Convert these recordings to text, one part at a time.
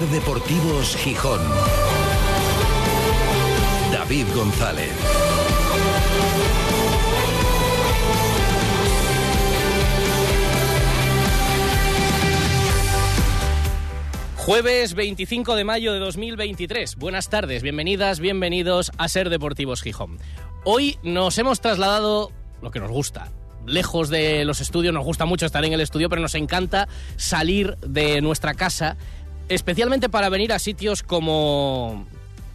Deportivos Gijón. David González. Jueves 25 de mayo de 2023. Buenas tardes, bienvenidas, bienvenidos a Ser Deportivos Gijón. Hoy nos hemos trasladado lo que nos gusta, lejos de los estudios, nos gusta mucho estar en el estudio, pero nos encanta salir de nuestra casa, especialmente para venir a sitios como,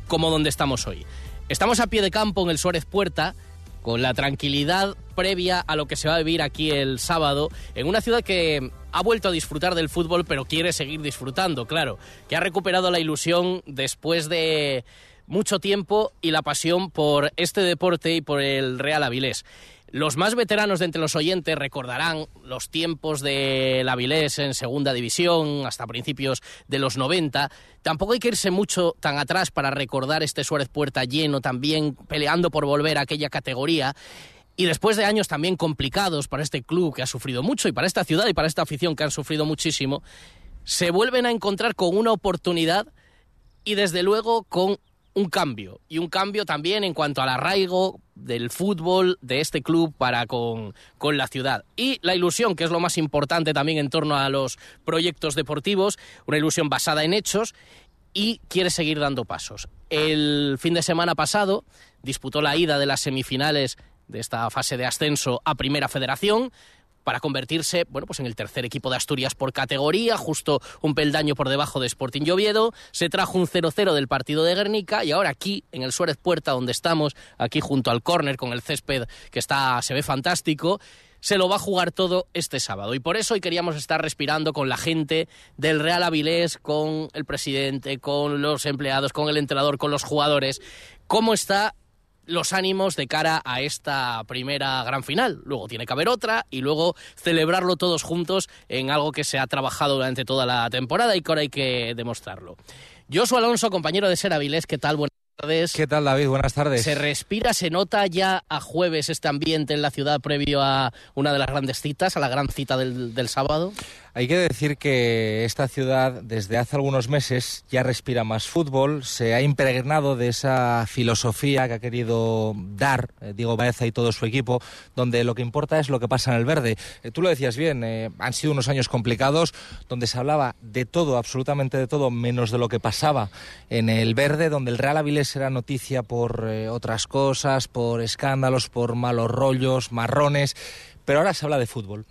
como donde estamos hoy. Estamos a pie de campo en el Suárez Puerta, con la tranquilidad previa a lo que se va a vivir aquí el sábado, en una ciudad que ha vuelto a disfrutar del fútbol, pero quiere seguir disfrutando, claro, que ha recuperado la ilusión después de mucho tiempo y la pasión por este deporte y por el Real Avilés. Los más veteranos de entre los oyentes recordarán los tiempos del Avilés en segunda división hasta principios de los 90. Tampoco hay que irse mucho tan atrás para recordar este Suárez Puerta lleno también peleando por volver a aquella categoría. Y después de años también complicados para este club que ha sufrido mucho y para esta ciudad y para esta afición que han sufrido muchísimo, se vuelven a encontrar con una oportunidad y desde luego con un cambio. Y un cambio también en cuanto al arraigo del fútbol de este club para con, con, la ciudad. Y la ilusión, que es lo más importante también en torno a los proyectos deportivos, una ilusión basada en hechos y quiere seguir dando pasos. El fin de semana pasado disputó la ida de las semifinales de esta fase de ascenso a Primera Federación para convertirse, bueno, pues en el tercer equipo de Asturias por categoría, justo un peldaño por debajo de Sporting Lloviedo. Se trajo un 0-0 del partido de Guernica y ahora aquí, en el Suárez Puerta, donde estamos, aquí junto al córner con el césped que está, se ve fantástico, se lo va a jugar todo este sábado. Y por eso hoy queríamos estar respirando con la gente del Real Avilés, con el presidente, con los empleados, con el entrenador, con los jugadores. ¿Cómo está los ánimos de cara a esta primera gran final. Luego tiene que haber otra y luego celebrarlo todos juntos en algo que se ha trabajado durante toda la temporada y que ahora hay que demostrarlo. Josu Alonso, compañero de Ser Avilés, ¿qué tal? Buenas tardes. ¿Qué tal, David? Buenas tardes. ¿Se respira, se nota ya a jueves este ambiente en la ciudad previo a una de las grandes citas, a la gran cita del, del sábado? Hay que decir que esta ciudad desde hace algunos meses ya respira más fútbol, se ha impregnado de esa filosofía que ha querido dar eh, Diego Baeza y todo su equipo, donde lo que importa es lo que pasa en el verde. Eh, tú lo decías bien, eh, han sido unos años complicados donde se hablaba de todo, absolutamente de todo, menos de lo que pasaba en el verde, donde el Real Avilés era noticia por otras cosas, por escándalos, por malos rollos, marrones, pero ahora se habla de fútbol.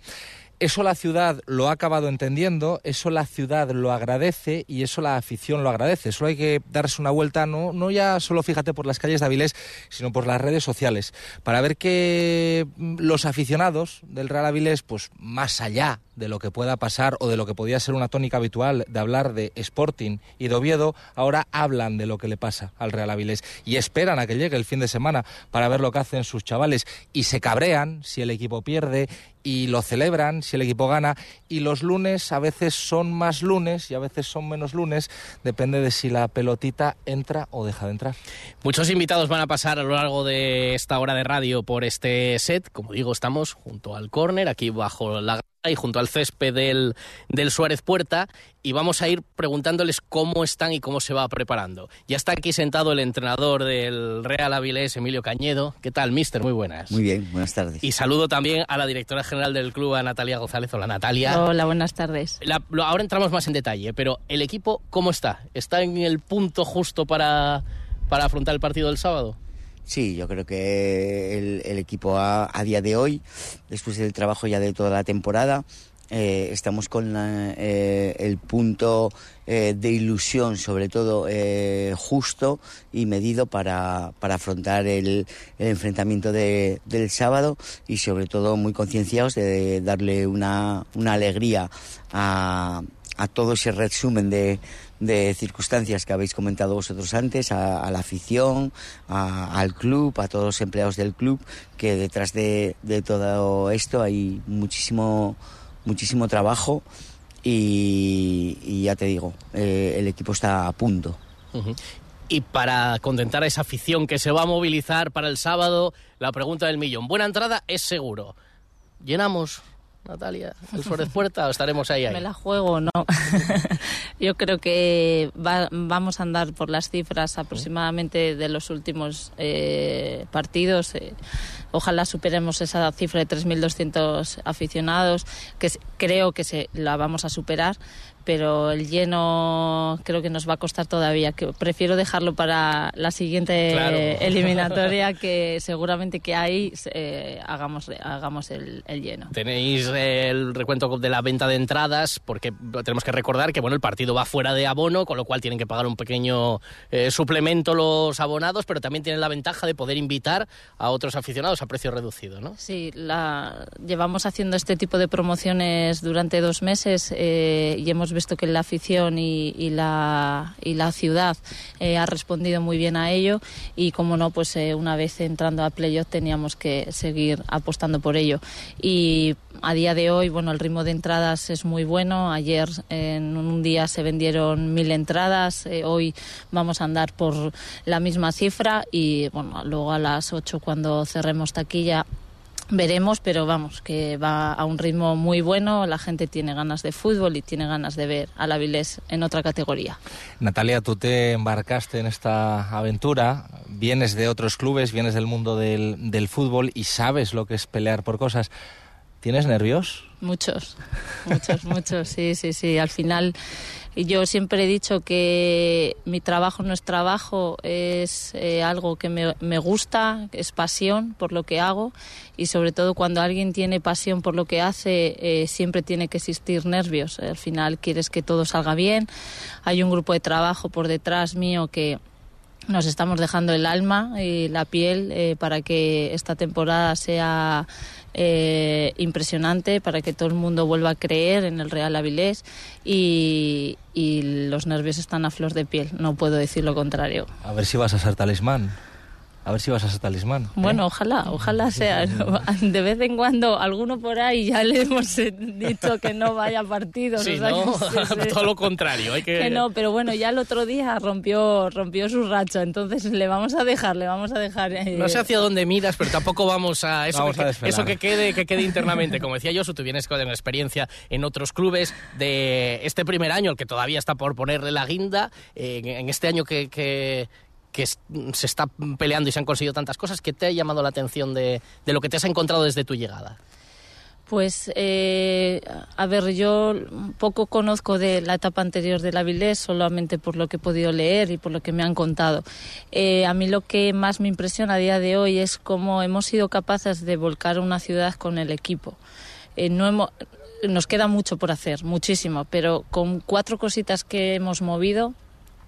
Eso la ciudad lo ha acabado entendiendo, eso la ciudad lo agradece y eso la afición lo agradece. Solo hay que darse una vuelta, no, no ya solo fíjate por las calles de Avilés, sino por las redes sociales, para ver que mm, los aficionados del Real Avilés, pues más allá de lo que pueda pasar o de lo que podía ser una tónica habitual de hablar de Sporting y de Oviedo, ahora hablan de lo que le pasa al Real Avilés y esperan a que llegue el fin de semana para ver lo que hacen sus chavales y se cabrean si el equipo pierde y lo celebran si el equipo gana y los lunes a veces son más lunes y a veces son menos lunes, depende de si la pelotita entra o deja de entrar. Muchos invitados van a pasar a lo largo de esta hora de radio por este set, como digo, estamos junto al córner, aquí bajo la y junto al césped del, del, Suárez Puerta y vamos a ir preguntándoles cómo están y cómo se va preparando. Ya está aquí sentado el entrenador del Real Avilés, Emilio Cañedo. ¿Qué tal, mister? Muy buenas. Muy bien, buenas tardes. Y saludo también a la directora general del club, a Natalia González. Hola, Natalia. Hola, buenas tardes. La, ahora entramos más en detalle, pero ¿el equipo cómo está? ¿Está en el punto justo para, para afrontar el partido del sábado? Sí, yo creo que el, el equipo a, a, día de hoy, después del trabajo ya de toda la temporada, eh, estamos con eh, el punto eh, de ilusión, sobre todo eh, justo y medido para, para afrontar el, el enfrentamiento de, del sábado y sobre todo muy concienciados de darle una, una alegría a, a todo ese resumen de, de circunstancias que habéis comentado vosotros antes, a, la afición, a, al club, a todos los empleados del club, que detrás de, todo esto hay muchísimo, muchísimo trabajo y, ya te digo, eh, el equipo está a punto. Y para contentar a esa afición que se va a movilizar para el sábado, la pregunta del millón. Buena entrada es seguro. ¿Llenamos? Natalia, el Suárez Puerta, o estaremos ahí, ahí? Me la juego, no. Yo creo que vamos a andar por las cifras aproximadamente de los últimos eh, partidos. Eh, ojalá superemos esa cifra de 3.200 aficionados, que creo que se la vamos a superar pero el lleno creo que nos va a costar todavía. Que prefiero dejarlo para la siguiente eliminatoria, que seguramente que ahí eh, hagamos, hagamos el, lleno. Tenéis el recuento de la venta de entradas, porque tenemos que recordar que bueno el partido va fuera de abono, con lo cual tienen que pagar un pequeño eh, suplemento los abonados, pero también tienen la ventaja de poder invitar a otros aficionados a precio reducido, ¿no? Sí, la, llevamos haciendo este tipo de promociones durante dos meses eh, y hemos visto que la afición y, la, y la ciudad eh, ha respondido muy bien a ello y como no, pues eh, una vez entrando a playoff teníamos que seguir apostando por ello. Y a día de hoy, bueno, el ritmo de entradas es muy bueno. Ayer en un día se vendieron mil entradas, eh, hoy vamos a andar por la misma cifra y bueno, luego a las 8 cuando cerremos taquilla Veremos, pero vamos, que va a un ritmo muy bueno, la gente tiene ganas de fútbol y tiene ganas de ver a la Vilés en otra categoría. Natalia, tú te embarcaste en esta aventura, vienes de otros clubes, vienes del mundo del, del fútbol y sabes lo que es pelear por cosas. ¿Tienes nervios? Muchos, muchos, muchos, sí, sí, sí. Al final yo siempre he dicho que mi trabajo no es trabajo, es eh, algo que me, me, gusta, es pasión por lo que hago y sobre todo cuando alguien tiene pasión por lo que hace eh, siempre tiene que existir nervios. Al final quieres que todo salga bien. Hay un grupo de trabajo por detrás mío que nos estamos dejando el alma y la piel eh, para que esta temporada sea eh, impresionante, para que todo el mundo vuelva a creer en el Real Avilés y, y los nervios están a flor de piel, no puedo decir lo contrario. A ver si vas a ser talismán. A ver si vas a ser talismán. ¿eh? Bueno, ojalá, ojalá sea. De vez en cuando, alguno por ahí ya le hemos dicho que no vaya a partidos. Sí, no, todo lo contrario. Hay que... no, pero bueno, ya el otro día rompió, rompió su racha, entonces le vamos a dejar, le vamos a dejar. Eh, no sé hacia dónde miras, pero tampoco vamos a eso, que, eso que quede, que quede internamente. Como decía yo, tú vienes con experiencia en otros clubes de este primer año, el que todavía está por ponerle la guinda, en este año que, que que se está peleando y se han conseguido tantas cosas, ¿qué te ha llamado la atención de, lo que te has encontrado desde tu llegada? Pues, eh, a ver, yo poco conozco de la etapa anterior de la Vilés, solamente por lo que he podido leer y por lo que me han contado. Eh, a mí lo que más me impresiona a día de hoy es cómo hemos sido capaces de volcar una ciudad con el equipo. Eh, no nos queda mucho por hacer, muchísimo, pero con cuatro cositas que hemos movido,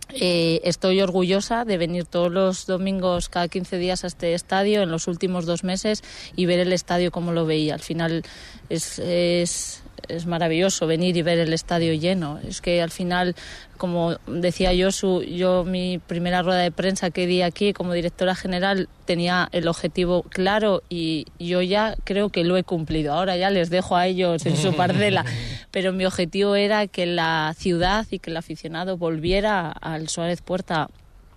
eh, estoy orgullosa de venir todos los domingos, cada 15 días a este estadio en los últimos dos meses y ver el estadio como lo veía. Al final es, es es maravilloso venir y ver el estadio lleno. Es que al final, como decía yo, yo mi primera rueda de prensa que di aquí como directora general tenía el objetivo claro y yo ya creo que lo he cumplido. Ahora ya les dejo a ellos en su parcela, pero mi objetivo era que la ciudad y que el aficionado volviera al Suárez Puerta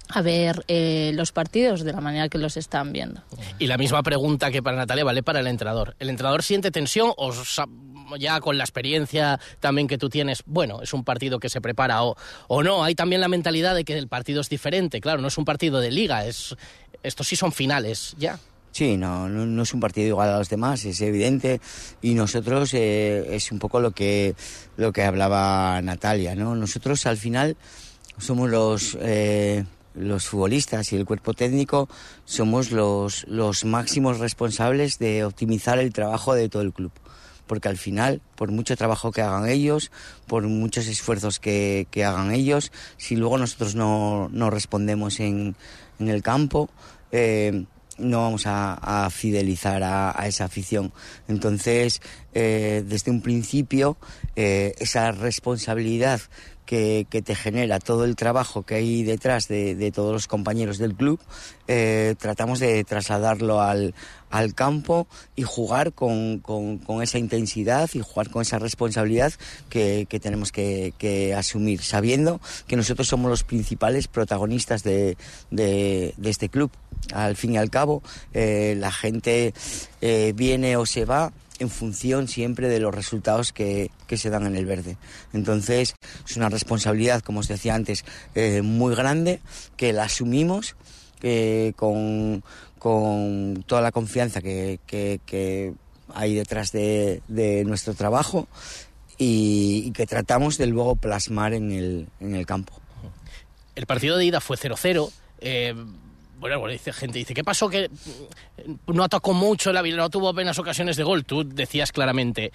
a ver eh, los partidos de la manera que los están viendo. Y la misma pregunta que para Natalia vale para el entrenador. ¿El entrenador siente tensión o ya con la experiencia también que tú tienes, bueno, es un partido que se prepara o, o no? Hay también la mentalidad de que el partido es diferente, claro, no es un partido de liga, es, estos sí son finales, ya. Sí, no, no, es un partido igual a los demás, es evidente. Y nosotros eh, es un poco lo que, lo que hablaba Natalia, ¿no? Nosotros al final somos los, eh, los futbolistas y el cuerpo técnico somos los, los máximos responsables de optimizar el trabajo de todo el club. Porque al final, por mucho trabajo que hagan ellos, por muchos esfuerzos que, que hagan ellos, si luego nosotros no, no respondemos en, en el campo, eh, no vamos a, fidelizar a, esa afición. Entonces, eh, desde un principio, eh, esa responsabilidad que, te genera todo el trabajo que hay detrás de, todos los compañeros del club, eh, tratamos de trasladarlo al, campo y jugar con, esa intensidad y jugar con esa responsabilidad que, tenemos que, asumir, sabiendo que nosotros somos los principales protagonistas de, este club. Al fin y al cabo, eh, la gente eh, viene o se va en función siempre de los resultados que, que, se dan en el verde. Entonces es una responsabilidad, como os decía antes, eh, muy grande, que la asumimos con, con, toda la confianza que, que, hay detrás de, de nuestro trabajo y, y, que tratamos de luego plasmar en el, en el campo. El partido de ida fue 0-0. Eh, bueno, bueno, dice gente, dice, ¿qué pasó? Que no atacó mucho, la no tuvo apenas ocasiones de gol. Tú decías claramente,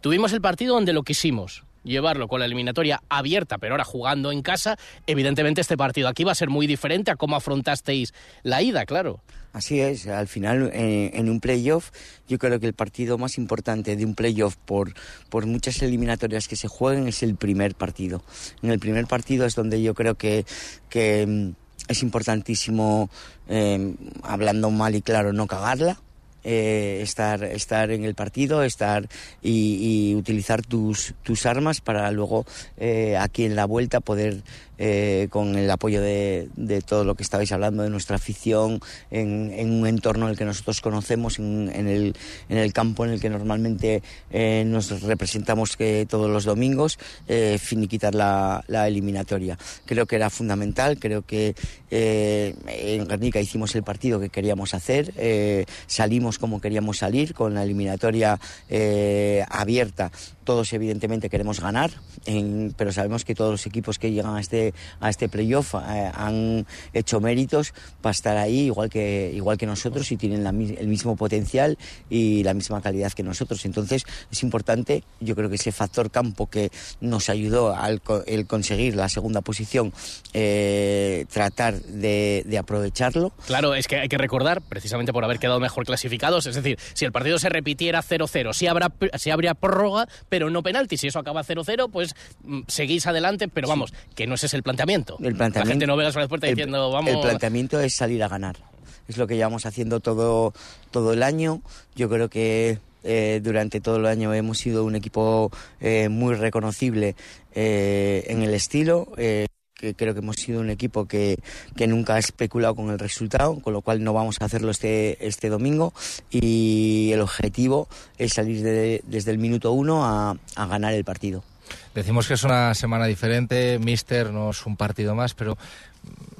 tuvimos el partido donde lo quisimos, llevarlo con la eliminatoria abierta, pero ahora jugando en casa. Evidentemente este partido aquí va a ser muy diferente a cómo afrontasteis la ida, claro. Así es, al final eh, en un playoff yo creo que el partido más importante de un playoff por, por muchas eliminatorias que se jueguen es el primer partido. En el primer partido es donde yo creo que, que es importantísimo, eh, hablando mal y claro, no cagarla. Eh, estar, estar en el partido, estar y, y utilizar tus, tus, armas para luego eh, aquí en la vuelta poder eh, con el apoyo de, todo lo que estabais hablando, de nuestra afición, en, un entorno en el que nosotros conocemos, en, en, el, en el campo en el que normalmente eh, nos representamos que todos los domingos, eh, finiquitar la, la, eliminatoria. Creo que era fundamental, creo que eh, en Guernica hicimos el partido que queríamos hacer, salimos como queríamos salir, con la eliminatoria abierta. Todos evidentemente queremos ganar, pero sabemos que todos los equipos que llegan a este a este playoff eh, han hecho méritos para estar ahí igual que igual que nosotros y tienen el mismo potencial y la misma calidad que nosotros. Entonces es importante yo creo que ese factor campo que nos ayudó al el conseguir la segunda posición eh, tratar de, de, aprovecharlo. Claro es que hay que recordar precisamente por haber quedado mejor clasificados es decir si el partido se repitiera 0-0 si habrá si habría prórroga pero no penalti si eso acaba 0-0 pues seguís adelante pero vamos sí. que no es ese el planteamiento. El planteamiento. La gente no ve las puertas el, diciendo, vamos. El planteamiento es salir a ganar. Es lo que llevamos haciendo todo, todo el año. Yo creo que eh, durante todo el año hemos sido un equipo eh, muy reconocible eh, en el estilo. Que creo que hemos sido un equipo que, que, nunca ha especulado con el resultado, con lo cual no vamos a hacerlo este, este domingo. Y el objetivo es salir de, desde el minuto uno a, a ganar el partido. Decimos que es una semana diferente, Mister no es un partido más, pero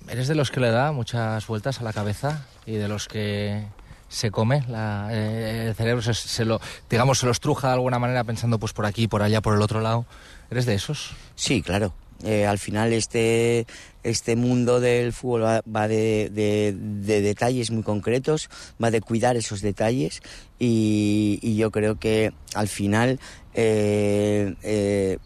¿eres de los que le da muchas vueltas a la cabeza y de los que se come la, eh, el cerebro, se, se, lo, digamos, se lo estruja de alguna manera pensando pues por aquí, por allá, por el otro lado? ¿Eres de esos? Sí, claro. Eh, al final este, este mundo del fútbol va, de, de, de, detalles muy concretos, va de cuidar esos detalles y, yo creo que al final eh, eh,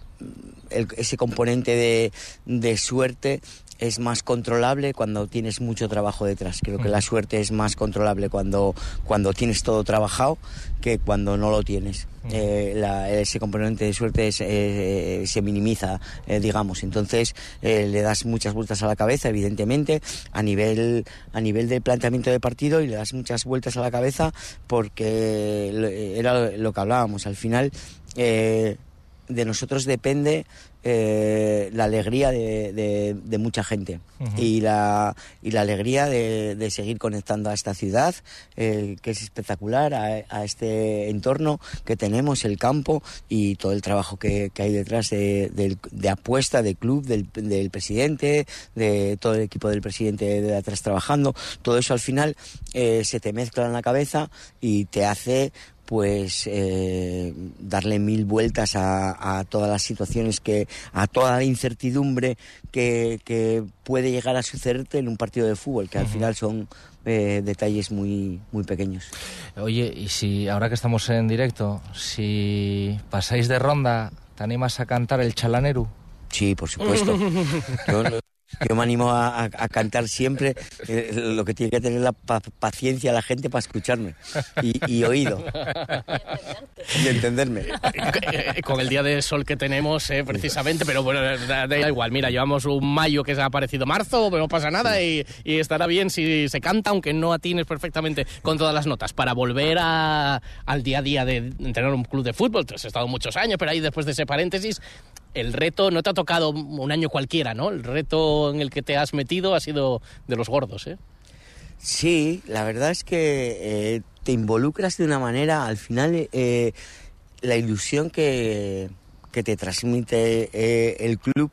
ese componente de, de suerte es más controlable cuando tienes mucho trabajo detrás. Creo que la suerte es más controlable cuando, cuando tienes todo trabajado que cuando no lo tienes. Eh, la, ese componente de suerte es, eh, se minimiza, eh, digamos. Entonces le das muchas vueltas a la cabeza, evidentemente, a nivel, a nivel del planteamiento de partido y le das muchas vueltas a la cabeza porque era lo que hablábamos. Al final de nosotros depende eh, la alegría de, de, de mucha gente uh -huh. y, la, y la alegría de, de, seguir conectando a esta ciudad, eh, que es espectacular, a, a, este entorno que tenemos, el campo y todo el trabajo que, que hay detrás de, de, apuesta del club, del, del, presidente, de todo el equipo del presidente de atrás trabajando. Todo eso al final eh, se te mezcla en la cabeza y te hace pues eh, darle mil vueltas a, a, todas las situaciones que a toda la incertidumbre que, que, puede llegar a sucederte en un partido de fútbol que al uh -huh. final son eh, detalles muy muy pequeños. Oye y si ahora que estamos en directo si pasáis de ronda te animas a cantar el chalaneru sí por supuesto. Yo, yo me animo a, a, a cantar siempre eh, lo que tiene que tener la pa paciencia la gente para escucharme y, y oído. Y entenderme. Con el día de sol que tenemos eh, precisamente pero bueno da, da, igual. Mira llevamos un mayo que se ha parecido marzo pero no pasa nada y, y, estará bien si se canta aunque no atines perfectamente con todas las notas. Para volver a, al día a día de tener un club de fútbol has estado muchos años pero ahí después de ese paréntesis el reto no te ha tocado un año cualquiera, ¿no? El reto en el que te has metido ha sido de los gordos, ¿eh? Sí, la verdad es que eh, te involucras de una manera, al final, eh, la ilusión que, que te transmite eh, el club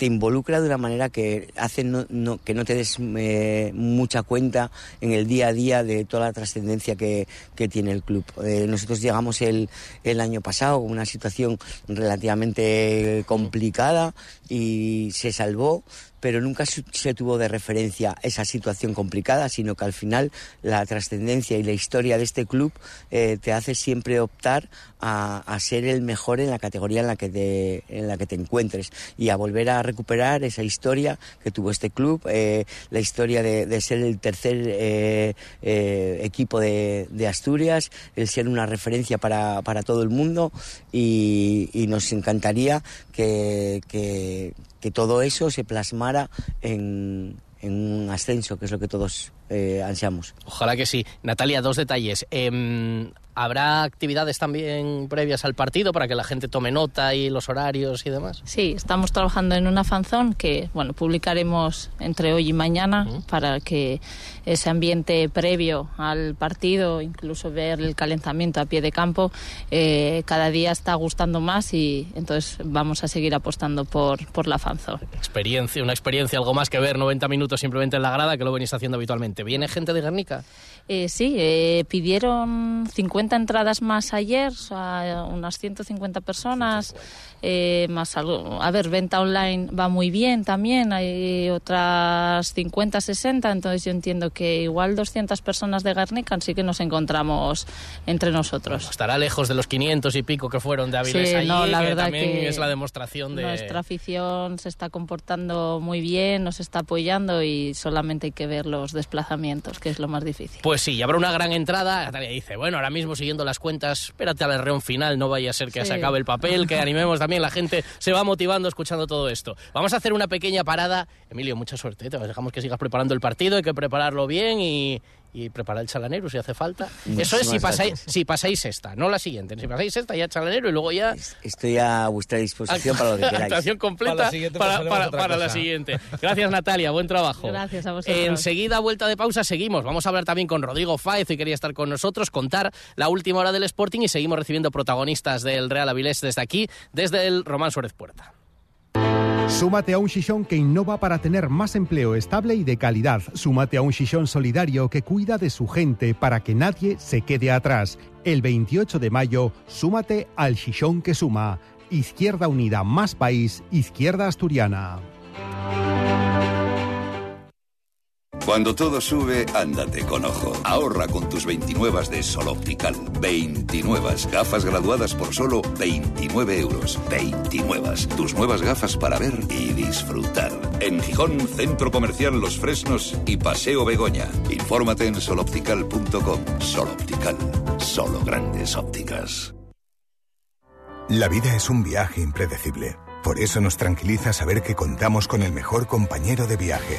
te involucra de una manera que hace no, no, que no te des eh, mucha cuenta en el día a día de toda la trascendencia que, tiene el club. Eh, nosotros llegamos el, el, año pasado con una situación relativamente complicada y se salvó, pero nunca se tuvo de referencia esa situación complicada, sino que al final la trascendencia y la historia de este club eh, te hace siempre optar a, a, ser el mejor en la categoría en la que te, en la que te encuentres y a volver a recuperar esa historia que tuvo este club, eh, la historia de, ser el tercer eh, eh, equipo de, Asturias, el ser una referencia para, para todo el mundo y, y nos encantaría que, que, que todo eso se plasmara en, en un ascenso, que es lo que todos eh, ansiamos. Ojalá que sí. Natalia, dos detalles. Eh, ¿Habrá actividades también previas al partido para que la gente tome nota y los horarios y demás? Sí, estamos trabajando en una fanzón que bueno publicaremos entre hoy y mañana uh -huh. para que ese ambiente previo al partido, incluso ver el calentamiento a pie de campo, eh, cada día está gustando más y entonces vamos a seguir apostando por, por la fanzón. Experiencia, una experiencia, algo más que ver 90 minutos simplemente en la grada, que lo venís haciendo habitualmente. ¿Viene gente de Guernica? Eh, sí, eh, pidieron 50 entradas más ayer, sea, unas 150 personas, eh, más algo. A ver, venta online va muy bien también, hay otras 50, 60, entonces yo entiendo que igual 200 personas de Guernica sí que nos encontramos entre nosotros. Bueno, estará lejos de los 500 y pico que fueron de Avilés sí, allí, no, la que verdad también que es la demostración de... Nuestra afición se está comportando muy bien, nos está apoyando y solamente hay que ver los desplazamientos, que es lo más difícil. Pues sí, habrá una gran entrada. Natalia dice, bueno, ahora mismo siguiendo las cuentas, espérate al reón final, no vaya a ser que sí. se acabe el papel, que animemos también, la gente se va motivando escuchando todo esto. Vamos a hacer una pequeña parada. Emilio, mucha suerte, te dejamos que sigas preparando el partido, hay que prepararlo bien y, y preparar el chalanero si hace falta. Eso es si pasáis, si pasáis esta, no la siguiente. Si pasáis esta, ya chalanero y luego ya... Estoy a vuestra disposición para lo que queráis. Actuación completa para, la, para, para la siguiente. Gracias, Natalia. Buen trabajo. Gracias a vosotros. Enseguida, vuelta de pausa, seguimos. Vamos a hablar también con Rodrigo Fáez, y quería estar con nosotros, contar la última hora del Sporting y seguimos recibiendo protagonistas del Real Avilés desde aquí, desde el Román Suárez Puerta. Súmate a un Shishon que innova para tener más empleo estable y de calidad. Súmate a un Shishon solidario que cuida de su gente para que nadie se quede atrás. El 28 de mayo, súmate al Shishon que suma. Izquierda Unida más País, Izquierda Asturiana. Cuando todo sube, ándate con ojo. Ahorra con tus 29 de Sol Optical. 29 gafas graduadas por solo 29 euros. 29. Tus nuevas gafas para ver y disfrutar. En Gijón, Centro Comercial Los Fresnos y Paseo Begoña. Infórmate en soloptical.com. Sol Optical. Solo grandes ópticas. La vida es un viaje impredecible. Por eso nos tranquiliza saber que contamos con el mejor compañero de viaje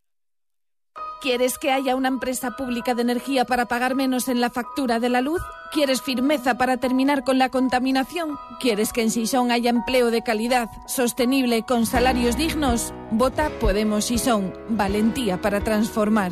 ¿Quieres que haya una empresa pública de energía para pagar menos en la factura de la luz? ¿Quieres firmeza para terminar con la contaminación? ¿Quieres que en Sison haya empleo de calidad, sostenible, con salarios dignos? Vota Podemos Sison. Valentía para transformar.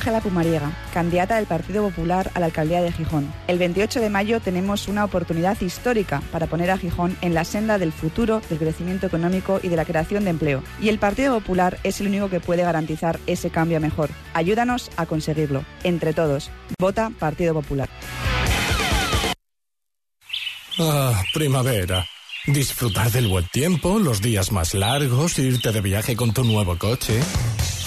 Ángela Pumariega, candidata del Partido Popular a la alcaldía de Gijón. El 28 de mayo tenemos una oportunidad histórica para poner a Gijón en la senda del futuro, del crecimiento económico y de la creación de empleo. Y el Partido Popular es el único que puede garantizar ese cambio mejor. Ayúdanos a conseguirlo. Entre todos, vota Partido Popular. Ah, primavera. Disfrutar del buen tiempo, los días más largos, irte de viaje con tu nuevo coche.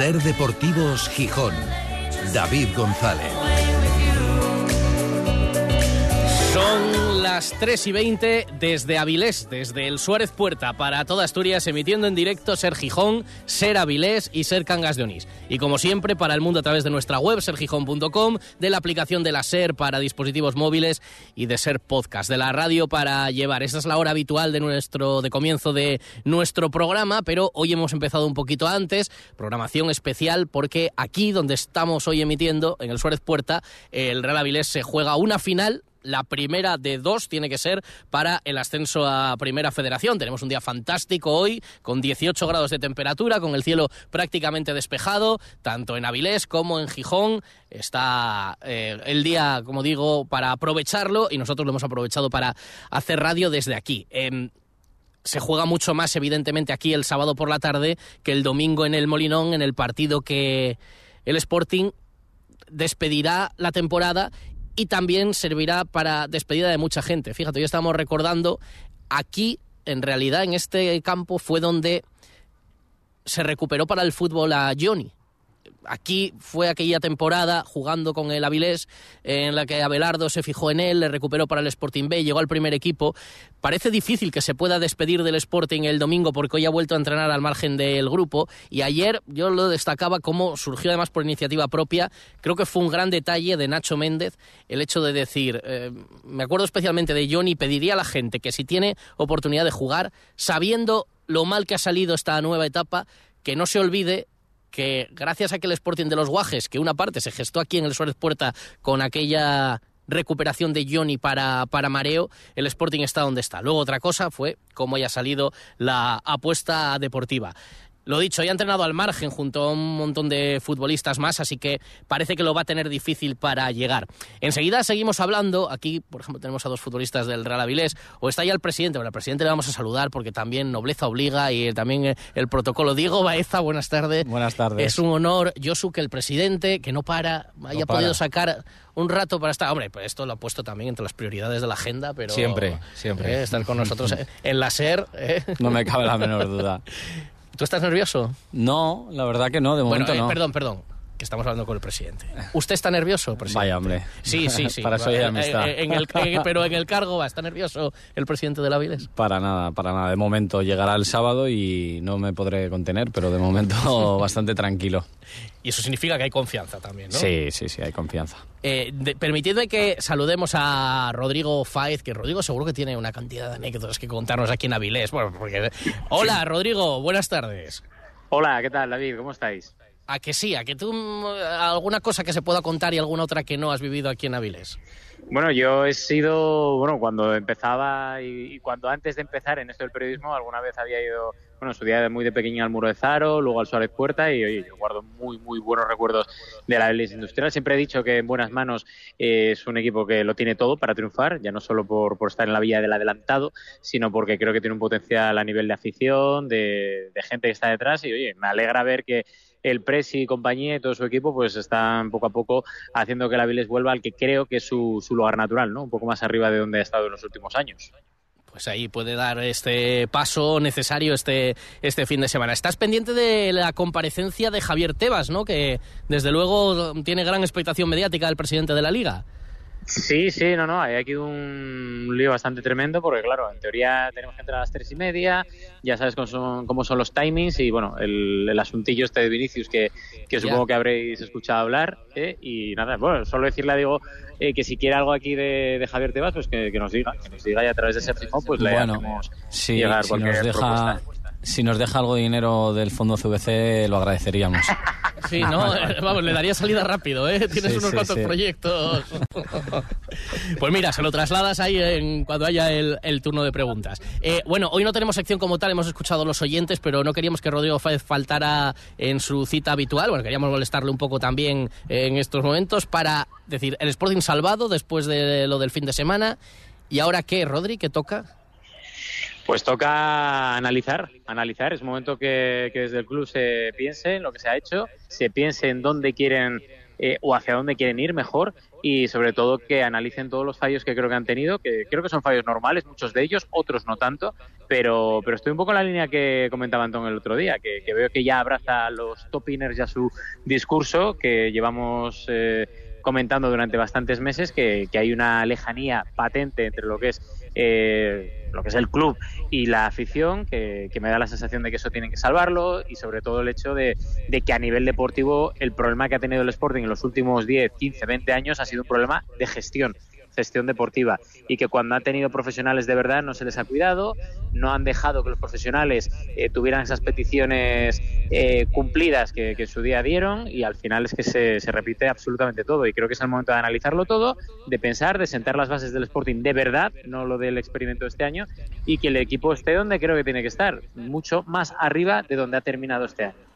Ser Deportivos Gijón. David González. Son las 3 y 20 desde Avilés, desde el Suárez Puerta, para toda Asturias, emitiendo en directo Ser Gijón, Ser Avilés y Ser Cangas de Onís. Y como siempre, para el mundo a través de nuestra web, sergijón.com, de la aplicación de la Ser para dispositivos móviles y de Ser Podcast, de la radio para llevar. Esta es la hora habitual de nuestro, de comienzo de nuestro programa, pero hoy hemos empezado un poquito antes, programación especial, porque aquí donde estamos hoy emitiendo, en el Suárez Puerta, el Real Avilés se juega una final la primera de dos tiene que ser para el ascenso a Primera Federación. Tenemos un día fantástico hoy, con 18 grados de temperatura, con el cielo prácticamente despejado, tanto en Avilés como en Gijón. Está eh, el día, como digo, para aprovecharlo y nosotros lo hemos aprovechado para hacer radio desde aquí. Em, se juega mucho más, evidentemente, aquí el sábado por la tarde que el domingo en el Molinón, en el partido que el Sporting despedirá la temporada y también servirá para despedida de mucha gente. Fíjate, hoy estamos recordando aquí, en realidad, en este campo fue donde se recuperó para el fútbol a Johnny. Aquí fue aquella temporada jugando con el Avilés en la que Abelardo se fijó en él, le recuperó para el Sporting B, llegó al primer equipo. Parece difícil que se pueda despedir del Sporting el domingo porque hoy ha vuelto a entrenar al margen del grupo y ayer yo lo destacaba como surgió además por iniciativa propia. Creo que fue un gran detalle de Nacho Méndez el hecho de decir, eh, me acuerdo especialmente de Johnny, pediría a la gente que si tiene oportunidad de jugar, sabiendo lo mal que ha salido esta nueva etapa, que no se olvide que gracias a aquel Sporting de los Guajes, que una parte se gestó aquí en el Suárez Puerta con aquella recuperación de Johnny para, para Mareo, el Sporting está donde está. Luego otra cosa fue cómo haya salido la apuesta deportiva. Lo dicho, ya ha entrenado al margen junto a un montón de futbolistas más, así que parece que lo va a tener difícil para llegar. Enseguida seguimos hablando. Aquí, por ejemplo, tenemos a dos futbolistas del Real Avilés. O está ya el presidente. Bueno, al presidente le vamos a saludar porque también nobleza obliga y también el protocolo. Diego Baeza, buenas tardes. Buenas tardes. Es un honor, Josu, que el presidente, que no para, haya No para. podido sacar un rato para estar. Hombre, pues esto lo ha puesto también entre las prioridades de la agenda, pero. Siempre, siempre. eh, estar con nosotros en la SER. eh. No me cabe la menor duda. ¿Tú estás nervioso? No, la verdad que no, de Bueno, momento eh, no. perdón, perdón. Que estamos hablando con el presidente. ¿Usted está nervioso, presidente? Vaya, hombre. Sí, sí, sí. Para eso hay Eh, amistad. eh, en el- eh, pero en el cargo va. ¿Está nervioso el presidente de la Viles? Para nada, para nada. De momento llegará el sábado y no me podré contener, pero de momento bastante tranquilo. Y eso significa que hay confianza también, ¿no? Sí, sí, sí, hay confianza. Eh, de- permitidme que saludemos a Rodrigo Fáez, que Rodrigo seguro que tiene una cantidad de anécdotas que contarnos aquí en Avilés. Bueno, porque... Hola, Rodrigo, buenas tardes. Hola, ¿qué tal, David? ¿Cómo estáis? A que sí, a que tú mm, alguna cosa que se pueda contar y alguna otra que no has vivido aquí en Avilés. Bueno, yo he sido, bueno, cuando empezaba y, cuando antes de empezar en esto del periodismo, alguna vez había ido, bueno, en su día de muy de pequeño al Muro de Zaro, luego al Suárez Puerta y oye, yo guardo muy, muy buenos recuerdos de la Avilés Industrial. Siempre he dicho que en buenas manos eh, es un equipo que lo tiene todo para triunfar, ya no solo por, por estar en la vía del adelantado, sino porque creo que tiene un potencial a nivel de afición, de gente que está detrás y oye, me alegra ver que el Presi y compañía y todo su equipo pues están poco a poco haciendo que la Avilés vuelva al que creo que es su, su lugar natural, ¿no? Un poco más arriba de donde ha estado en los últimos años. Pues ahí puede dar este paso necesario este, este fin de semana. Estás pendiente de la comparecencia de Javier Tebas, ¿no? Que desde luego tiene gran expectación mediática del presidente de la liga. Sí, sí, no, no, hay aquí un lío bastante tremendo porque, claro, en teoría tenemos que entrar a las tres y media, ya sabes cómo son, cómo son los timings y, bueno, el, el asuntillo este de Vinicius que, que supongo que habréis escuchado hablar ¿eh? y nada, bueno, solo decirle, digo, eh, que si quiere algo aquí de, de Javier Tebas, pues que, que, nos diga, que nos diga y a través de Sergio, pues le bueno, hacemos sí, llegar si cualquier nos deja, propuesta. Si nos deja algo de dinero del fondo CVC, lo agradeceríamos. Sí, no, vamos, le daría salida rápido, ¿eh? Tienes Sí, unos sí, cuantos sí. proyectos. Pues mira, se lo trasladas ahí en, cuando haya el, el turno de preguntas. Eh, bueno, hoy no tenemos sección como tal, hemos escuchado a los oyentes, pero no queríamos que Rodrigo Fáez faltara en su cita habitual. Bueno, queríamos molestarle un poco también en estos momentos para decir, el Sporting salvado después de lo del fin de semana. ¿Y ahora qué, Rodri? ¿Qué toca? Pues toca analizar, analizar. Es momento que, desde el club se piense en lo que se ha hecho, se piense en dónde quieren eh, o hacia dónde quieren ir mejor y sobre todo que analicen todos los fallos que creo que han tenido, que creo que son fallos normales, muchos de ellos, otros no tanto, pero, pero estoy un poco en la línea que comentaba Antón el otro día, que, veo que ya abraza a los top-inners ya su discurso, que llevamos... Eh, comentando durante bastantes meses que, hay una lejanía patente entre lo que es eh, lo que es el club y la afición que, me da la sensación de que eso tienen que salvarlo y sobre todo el hecho de, de, que a nivel deportivo el problema que ha tenido el Sporting en los últimos 10, 15, 20 años ha sido un problema de gestión gestión deportiva y que cuando ha tenido profesionales de verdad no se les ha cuidado, no han dejado que los profesionales eh, tuvieran esas peticiones eh, cumplidas que, que, en su día dieron y al final es que se, se, repite absolutamente todo y creo que es el momento de analizarlo todo, de pensar, de sentar las bases del Sporting de verdad, no lo del experimento de este año y que el equipo esté donde creo que tiene que estar, mucho más arriba de donde ha terminado este año.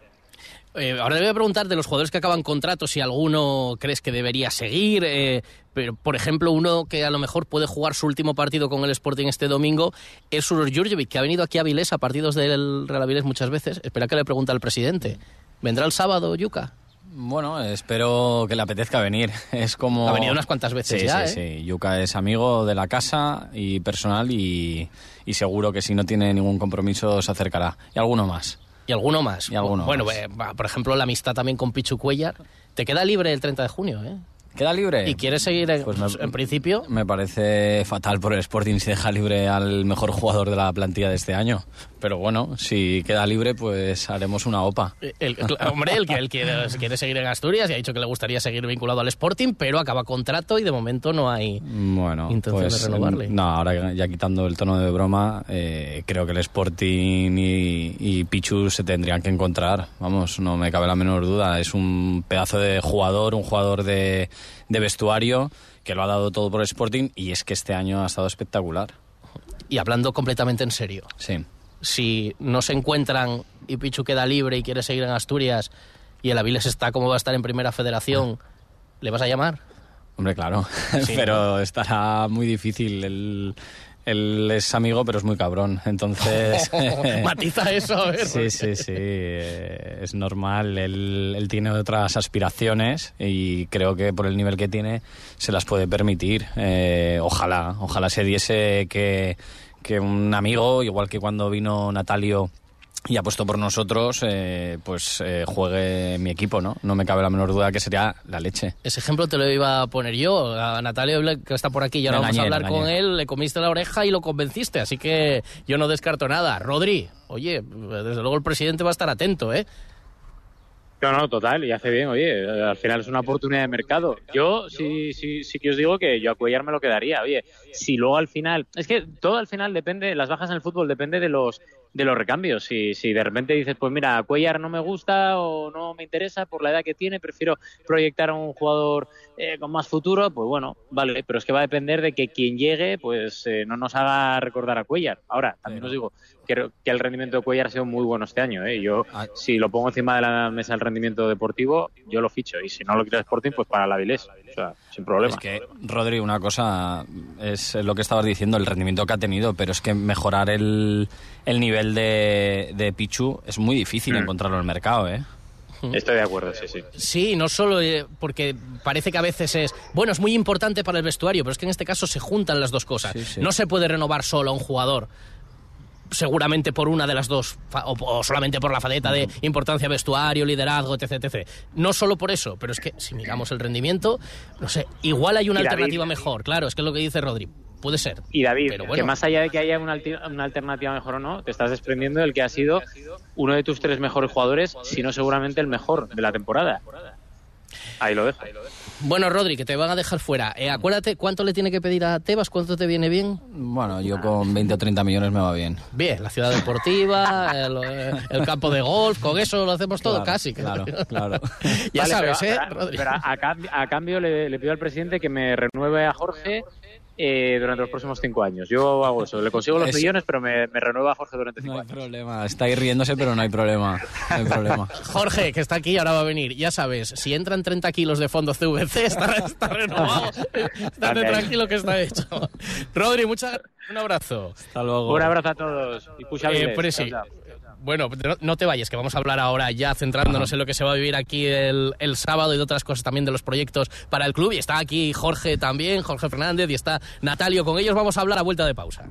Eh, ahora le voy a preguntar de los jugadores que acaban contratos si alguno crees que debería seguir. Eh, pero, por ejemplo, uno que a lo mejor puede jugar su último partido con el Sporting este domingo es Suror Jurjevic, que ha venido aquí a Vilés a partidos del Real Avilés muchas veces. Espera que le pregunte al presidente. ¿Vendrá el sábado, Yuca? Bueno, espero que le apetezca venir. Es como... Ha venido unas cuantas veces sí, ya, sí, ¿eh? sí. Yuka es amigo de la casa y personal y, y seguro que si no tiene ningún compromiso se acercará. Y alguno más. Y alguno más. Y alguno bueno, más. Eh, por ejemplo, la amistad también con Pichu Cuellar. Te queda libre el 30 de junio, ¿eh? ¿Queda libre? ¿Y quieres seguir en, Pues me- en principio? Me parece fatal por el Sporting si deja libre al mejor jugador de la plantilla de este año. Pero bueno, si queda libre, pues haremos una OPA. El, el- hombre, el que él quiere, quiere seguir en Asturias y ha dicho que le gustaría seguir vinculado al Sporting, pero acaba contrato y de momento no hay Bueno, intención pues de renovarle. no, ahora ya quitando el tono de broma, eh, creo que el Sporting y, y Pichu se tendrían que encontrar. Vamos, no me cabe la menor duda. Es un pedazo de jugador, un jugador de, de vestuario que lo ha dado todo por el Sporting y es que este año ha estado espectacular. Y hablando completamente en serio, Sí. si no se encuentran y Pichu queda libre y quiere seguir en Asturias y el Aviles está como va a estar en Primera Federación, ¿le vas a llamar? Hombre, claro, Sí, pero estará muy difícil. Él, él es amigo, pero es muy cabrón. Entonces. Matiza eso, a ver. Sí, sí, sí. eh, Es normal. Él, él tiene otras aspiraciones y creo que por el nivel que tiene se las puede permitir. Eh, ojalá, ojalá se diese que, que un amigo, igual que cuando vino Natalio y apostó por nosotros, eh, pues eh, juegue mi equipo, ¿no? No me cabe la menor duda que sería la leche. Ese ejemplo te lo iba a poner yo. A Natalia que está por aquí y ahora vamos a hablar con él, le comiste la oreja y lo convenciste, así que yo no descarto nada. Rodri, oye, desde luego el presidente va a estar atento, ¿eh? No, no, total, y hace bien, oye, al final es una oportunidad de mercado. Yo sí, sí, sí que os digo que yo a Cuellar me lo quedaría, oye, si luego al final, es que todo al final depende, las bajas en el fútbol depende de los de los recambios. Si, si de repente dices, pues mira, Cuellar no me gusta o no me interesa por la edad que tiene, prefiero proyectar a un jugador eh, con más futuro, pues bueno, vale, pero es que va a depender de que quien llegue, pues eh, no nos haga recordar a Cuellar. Ahora, también os digo, creo que el rendimiento de Cuellar ha sido muy bueno este año. ¿eh? Yo, si lo pongo encima de la mesa el rendimiento deportivo, yo lo ficho. Y si no lo quiere Sporting, pues para la Avilés. O sea, sin problema. Es que, Rodri, una cosa es lo que estabas diciendo, el rendimiento que ha tenido, pero es que mejorar el, el nivel de, de Pichu es muy difícil Mm. encontrarlo en el mercado, ¿eh? Estoy de acuerdo, sí, sí. Sí, no solo eh, porque parece que a veces es, bueno, es muy importante para el vestuario, pero es que en este caso se juntan las dos cosas. Sí, sí. No se puede renovar solo a un jugador. seguramente por una de las dos, o, solamente por la faceta de importancia vestuario, liderazgo, etc, etc. No solo por eso, pero es que si miramos el rendimiento, no sé, igual hay una alternativa mejor, claro, es que es lo que dice Rodri. Puede ser. Y David, que más allá de que haya una, una, alternativa mejor o no, te estás desprendiendo del que ha sido uno de tus tres mejores jugadores, si no seguramente el mejor de la temporada. Ahí lo dejo. Bueno, Rodri, que te van a dejar fuera. Eh, acuérdate, ¿cuánto le tiene que pedir a Tebas? ¿Cuánto te viene bien? Bueno, yo con 20 o 30 millones me va bien. Bien, la ciudad deportiva, el, campo de golf, con eso lo hacemos todo casi. Claro, claro. ya sabes, ¿eh, Rodri? a, cambio, le, le pido al presidente que me renueve a Jorge eh, durante los próximos cinco años. Yo hago eso, le consigo los millones, pero me, renueva Jorge durante cinco años. No hay problema, está ahí riéndose, pero no hay problema. No hay problema. Jorge, que está aquí, ahora va a venir. Ya sabes, si entran 30 kilos de fondo CVC, está, renovado. Estate tranquilo que está hecho. Rodri, muchas un abrazo. Hasta luego. Un abrazo a todos. Y eh, bueno, no te vayas, que vamos a hablar ahora ya centrándonos en lo que se va a vivir aquí el, el, sábado y de otras cosas también de los proyectos para el club. Y está aquí Jorge también, Jorge Fernández, y está Natalio. Con ellos vamos a hablar a vuelta de pausa.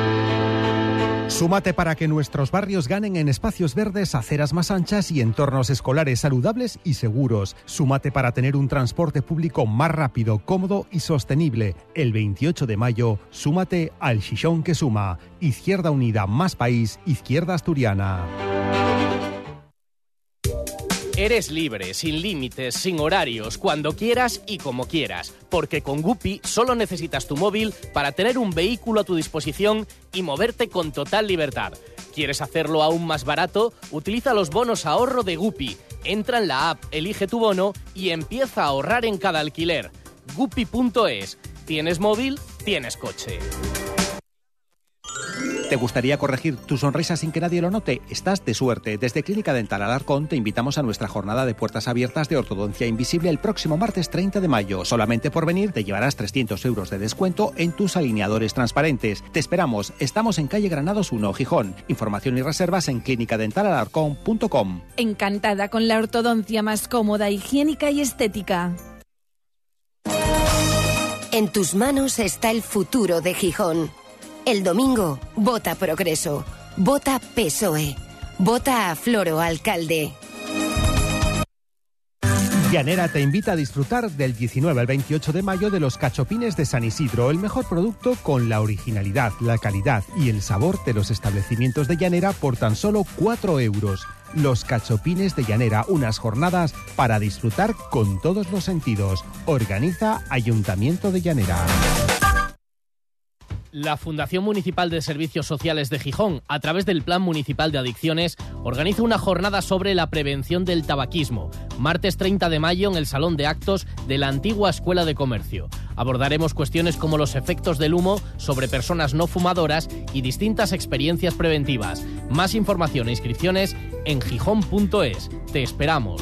Súmate para que nuestros barrios ganen en espacios verdes, aceras más anchas y entornos escolares saludables y seguros. Súmate para tener un transporte público más rápido, cómodo y sostenible. El 28 de mayo, súmate al Chichón que suma. Izquierda Unida más País, Izquierda Asturiana. Eres libre, sin límites, sin horarios, cuando quieras y como quieras, porque con Guppy solo necesitas tu móvil para tener un vehículo a tu disposición y moverte con total libertad. ¿Quieres hacerlo aún más barato? Utiliza los bonos ahorro de Guppy. Entra en la app, elige tu bono y empieza a ahorrar en cada alquiler. Guppy.es. ¿Tienes móvil? Tienes coche. ¿Te gustaría corregir tu sonrisa sin que nadie lo note? Estás de suerte. Desde Clínica Dental Alarcón te invitamos a nuestra jornada de puertas abiertas de ortodoncia invisible el próximo martes 30 de mayo. Solamente por venir te llevarás 300 euros de descuento en tus alineadores transparentes. Te esperamos. Estamos en calle Granados 1, Gijón. Información y reservas en clínicadentalalarcón.com. Encantada con la ortodoncia más cómoda, higiénica y estética. En tus manos está el futuro de Gijón. El domingo, vota Progreso, vota PSOE, vota a Floro Alcalde. Llanera te invita a disfrutar del 19 al 28 de mayo de los cachopines de San Isidro, el mejor producto con la originalidad, la calidad y el sabor de los establecimientos de Llanera por tan solo 4 euros. Los cachopines de Llanera, unas jornadas para disfrutar con todos los sentidos. Organiza Ayuntamiento de Llanera. La Fundación Municipal de Servicios Sociales de Gijón, a través del Plan Municipal de Adicciones, organiza una jornada sobre la prevención del tabaquismo, martes 30 de mayo en el Salón de Actos de la antigua Escuela de Comercio. Abordaremos cuestiones como los efectos del humo sobre personas no fumadoras y distintas experiencias preventivas. Más información e inscripciones en gijón.es. Te esperamos.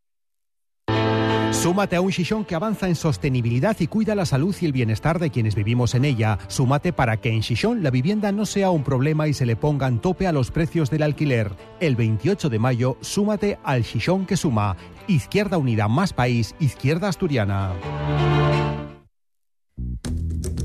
Súmate a un Shishon que avanza en sostenibilidad y cuida la salud y el bienestar de quienes vivimos en ella. Súmate para que en Shishon la vivienda no sea un problema y se le pongan tope a los precios del alquiler. El 28 de mayo, súmate al Shishon que suma. Izquierda Unida más País, Izquierda Asturiana.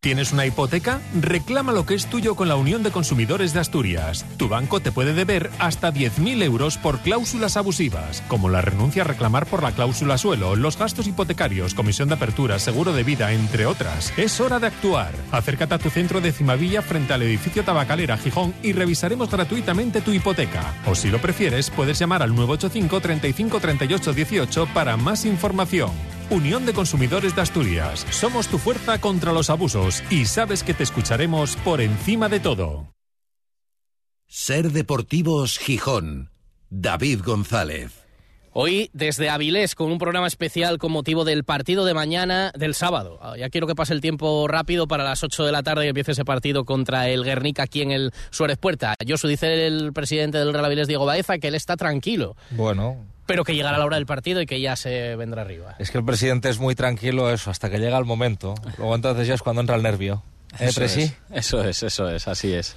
¿Tienes una hipoteca? Reclama lo que es tuyo con la Unión de Consumidores de Asturias. Tu banco te puede deber hasta 10.000 euros por cláusulas abusivas, como la renuncia a reclamar por la cláusula suelo, los gastos hipotecarios, comisión de apertura, seguro de vida, entre otras. Es hora de actuar. Acércate a tu centro de Cimavilla frente al edificio Tabacalera Gijón y revisaremos gratuitamente tu hipoteca. O si lo prefieres, puedes llamar al 985 35 38 18 para más información. Unión de Consumidores de Asturias. Somos tu fuerza contra los abusos y sabes que te escucharemos por encima de todo. Ser Deportivos Gijón. David González. Hoy desde Avilés con un programa especial con motivo del partido de mañana del sábado. Ah, Ya quiero que pase el tiempo rápido para las 8 de la tarde y empiece ese partido contra el Guernica aquí en el Suárez Puerta. Josu dice el presidente del Real Avilés, Diego Baeza, que él está tranquilo, Bueno, pero que llegará la hora del partido y que ya se vendrá arriba. es que el presidente es muy tranquilo eso, hasta que llega el momento. Luego entonces ya es cuando entra el nervio. ¿Eh, Eso es, eso es, eso es, así es.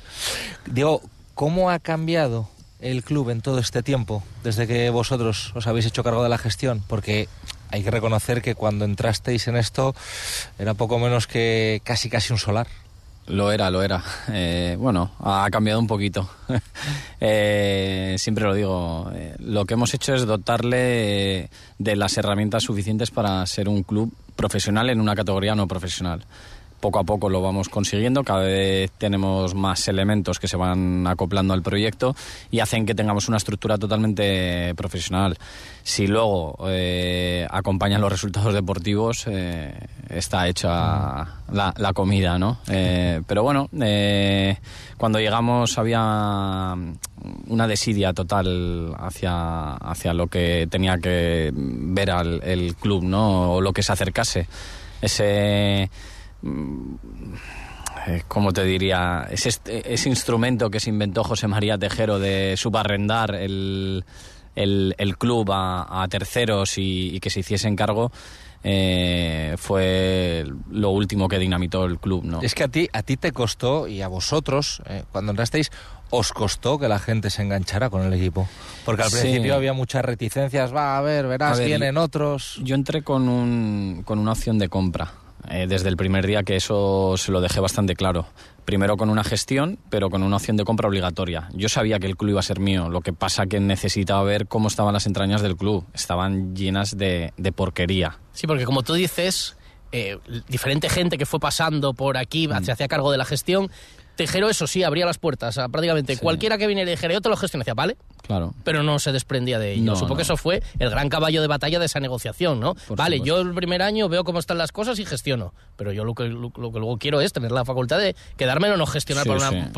Digo, ¿cómo ha cambiado el club en todo este tiempo, desde que vosotros os habéis hecho cargo de la gestión? Porque hay que reconocer que cuando entrasteis en esto era poco menos que casi casi un solar. Lo era, lo era. Eh, bueno, ha cambiado un poquito. Eh, siempre lo digo. eh, lo que hemos hecho es dotarle de las herramientas suficientes para ser un club profesional en una categoría no profesional. Poco a poco lo vamos consiguiendo, cada vez tenemos más elementos que se van acoplando al proyecto y hacen que tengamos una estructura totalmente profesional. Si luego eh, acompañan los resultados deportivos, eh, está hecha la, la comida, ¿no? Eh, pero bueno, cuando llegamos había una desidia total hacia, hacia lo que tenía que ver al, el club, ¿no? O lo que se acercase. Ese mm, ¿cómo te diría? Ese, este- ese instrumento que se inventó José María Tejero de subarrendar el, el, el club a, a terceros y, y que se hiciesen cargo eh, fue lo último que dinamitó el club, ¿no? Es que a ti, a ti te costó, y a vosotros, eh, cuando entrasteis, os costó que la gente se enganchara con el equipo. Porque al Sí. principio había muchas reticencias, va a ver, verás, A ver, vienen otros. Yo entré con, un, con una opción de compra. Eh, desde el primer día que eso se lo dejé bastante claro. Primero con una gestión, pero con una opción de compra obligatoria. Yo sabía que el club iba a ser mío, lo que pasa que necesitaba ver cómo estaban las entrañas del club. Estaban llenas de, de porquería. Sí, porque como tú dices, eh, diferente gente que fue pasando por aquí, Mm. se hacía cargo de la gestión. Tejero, eso sí, abría las puertas a prácticamente cualquiera que viniera y dijera, yo te lo gestiono, decía, vale, Claro. pero no se desprendía de ello. No, Supongo que eso fue el gran caballo de batalla de esa negociación, ¿no? vale, supuesto. yo el primer año veo cómo están las cosas y gestiono, pero yo lo que, lo, lo que luego quiero es tener la facultad de quedármelo o no gestionar Sí, para, una, sí.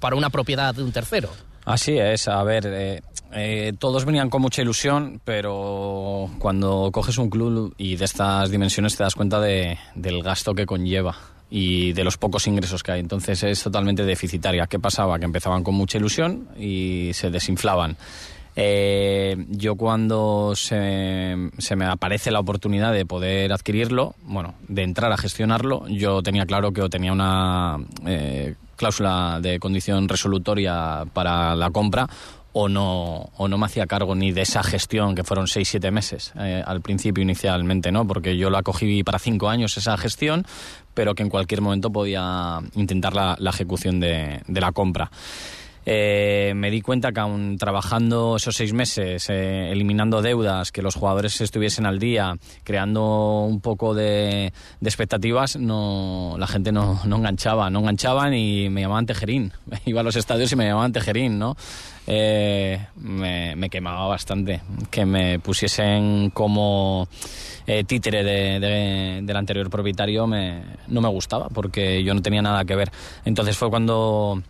para una propiedad de un tercero. Así es, a ver, eh, eh, todos venían con mucha ilusión, pero cuando coges un club y de estas dimensiones te das cuenta de- del gasto que conlleva y de los pocos ingresos que hay. Entonces es totalmente deficitaria. ¿Qué pasaba? Que empezaban con mucha ilusión y se desinflaban. Eh, yo cuando se, me aparece la oportunidad de poder adquirirlo, bueno, de entrar a gestionarlo, yo tenía claro que tenía una eh, cláusula de condición resolutoria para la compra o no, o no me hacía cargo ni de esa gestión, que fueron seis, siete meses eh, al principio inicialmente, ¿no? Porque yo la cogí para cinco años esa gestión, pero que en cualquier momento podía intentar la, ejecución de la compra. Eh, me di cuenta que aún trabajando esos seis meses, eh, eliminando deudas, que los jugadores estuviesen al día, creando un poco de, expectativas, no, la gente no, no enganchaba, no enganchaban y me llamaban Tejerín. Iba a los estadios y me llamaban Tejerín, ¿no? Eh, me, quemaba bastante que me pusiesen como títere de- de- del anterior propietario me, no me gustaba porque yo no tenía nada que ver. Entonces fue cuando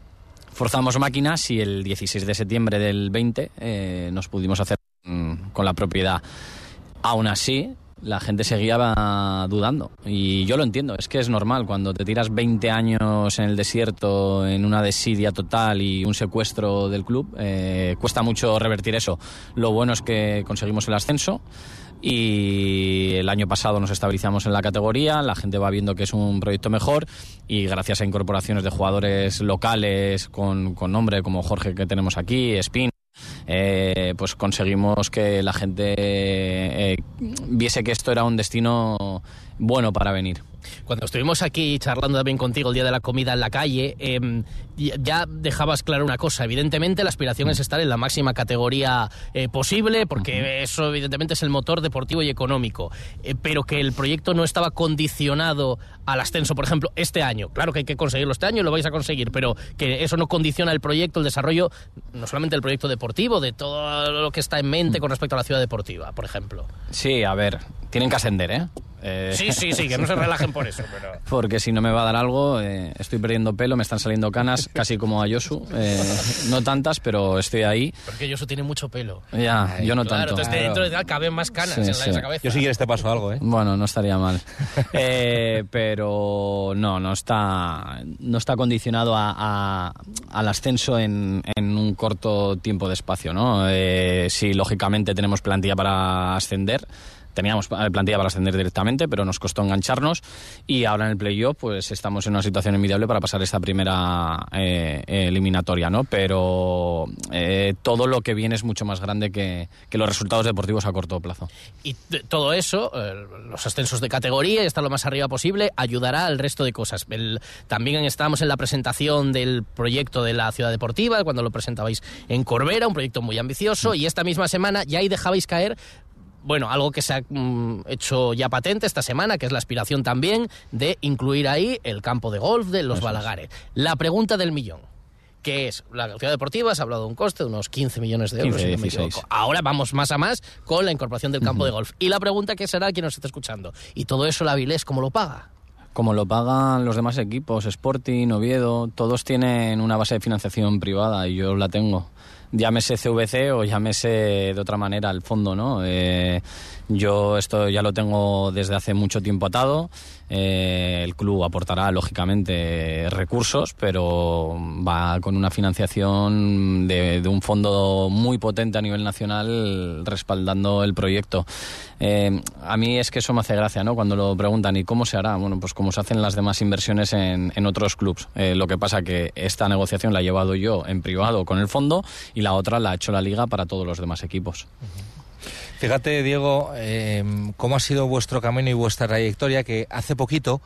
forzamos máquinas y el 16 de septiembre del 20 eh, nos pudimos hacer mm, con la propiedad. Aún así, la gente seguía dudando. Y yo lo entiendo, es que es normal. Cuando te tiras 20 años en el desierto, en una desidia total y un secuestro del club, eh, cuesta mucho revertir eso. Lo bueno es que conseguimos el ascenso y el año pasado nos estabilizamos en la categoría, la gente va viendo que es un proyecto mejor y gracias a incorporaciones de jugadores locales con, con nombre como Jorge que tenemos aquí, Spin, eh, pues conseguimos que la gente eh, viese que esto era un destino bueno para venir. Cuando estuvimos aquí charlando también contigo el día de la comida en la calle, eh, ya dejabas claro una cosa. Evidentemente, la aspiración es estar en la máxima categoría eh, posible, porque eso, evidentemente, es el motor deportivo y económico. Eh, pero que el proyecto no estaba condicionado al ascenso, por ejemplo, este año. Claro que hay que conseguirlo este año y lo vais a conseguir, pero que eso no condiciona el proyecto, el desarrollo, no solamente del proyecto deportivo, de todo lo que está en mente con respecto a la ciudad deportiva, por ejemplo. Sí, a ver, tienen que ascender, ¿eh? Eh, Sí, sí, sí, que no se relajen por eso. Pero... Porque si no me va a dar algo, eh, estoy perdiendo pelo, me están saliendo canas, casi como a Yosu. Eh, no tantas, pero estoy ahí. Porque Yosu tiene mucho pelo. Ya, yo no Claro, tanto. entonces dentro de tal caben más canas Sí, en la, sí. esa cabeza. Yo si quieres te paso algo, ¿eh? Bueno, no estaría mal. Eh, pero no, no está, no está condicionado a- a- al ascenso en, en un corto tiempo de espacio, ¿no? Eh, sí, lógicamente tenemos plantilla para ascender. Teníamos plantilla para ascender directamente, pero nos costó engancharnos y ahora en el playoff pues estamos en una situación envidiable para pasar esta primera eh, eliminatoria, ¿no? Pero eh, todo lo que viene es mucho más grande que, que los resultados deportivos a corto plazo. Y todo eso, eh, los ascensos de categoría y estar lo más arriba posible, ayudará al resto de cosas. El- también estábamos en la presentación del proyecto de la ciudad deportiva, cuando lo presentabais en Corbera, un proyecto muy ambicioso, y esta misma semana ya ahí dejabais caer. Bueno, algo que se ha mm, hecho ya patente esta semana, que es la aspiración también de incluir ahí el campo de golf de los Balagares. La pregunta del millón, que es, la ciudad deportiva se ha hablado de un coste de unos 15 millones de euros, 15, si no me 16. equivoco. Ahora vamos más a más con la incorporación del campo de golf. Y la pregunta que será quien nos está escuchando, ¿y todo eso la Avilés cómo lo paga? Como lo pagan los demás equipos, Sporting, Oviedo, todos tienen una base de financiación privada y yo la tengo. Llámese CVC o llámese de otra manera el fondo, ¿no? Eh, yo esto ya lo tengo desde hace mucho tiempo atado. Eh, el club aportará, lógicamente, recursos, pero va con una financiación de, un fondo muy potente a nivel nacional respaldando el proyecto. Eh, a mí es que eso me hace gracia, ¿no? Cuando lo preguntan, ¿y cómo se hará? Bueno, pues como se hacen las demás inversiones en, en otros clubs. Eh, lo que pasa que esta negociación la he llevado yo en privado con el fondo y la otra la ha hecho la liga para todos los demás equipos. Fíjate, Diego, eh, cómo ha sido vuestro camino y vuestra trayectoria, que hace poquito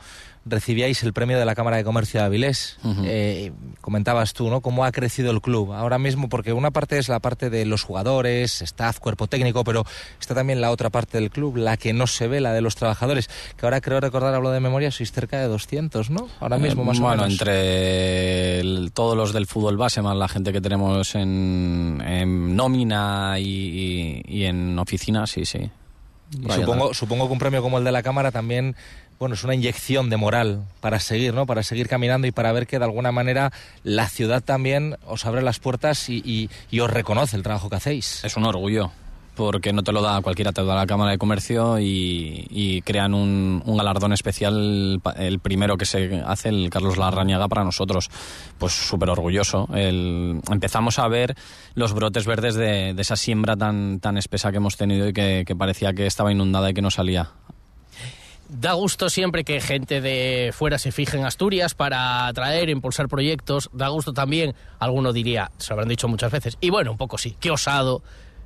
recibíais el premio de la Cámara de Comercio de Avilés. Eh, comentabas tú, ¿no? Cómo ha crecido el club ahora mismo, porque una parte es la parte de los jugadores, staff, cuerpo técnico, pero está también la otra parte del club, la que no se ve, la de los trabajadores, que ahora creo recordar, hablo de memoria, sois cerca de 200, ¿no? Ahora mismo, más Eh, bueno, o menos. entre el- todos los del fútbol base, más la gente que tenemos en, en nómina y, y- y en oficina, sí, sí. Supongo, supongo que un premio como el de la Cámara también, bueno, es una inyección de moral para seguir, ¿no? Para seguir caminando y para ver que de alguna manera la ciudad también os abre las puertas y, y- y os reconoce el trabajo que hacéis. Es un orgullo, porque no te lo da cualquiera, te lo da la Cámara de Comercio y, crean un, galardón especial, el primero que se hace, el Carlos Larrañaga, para nosotros. Pues súper orgulloso. El- empezamos a ver los brotes verdes de, de esa siembra tan, tan espesa que hemos tenido y que parecía que estaba inundada y que no salía. Da gusto siempre que gente de fuera se fije en Asturias para atraer, impulsar proyectos. Da gusto también, alguno diría, se habrán dicho muchas veces, y bueno, un poco sí, qué osado,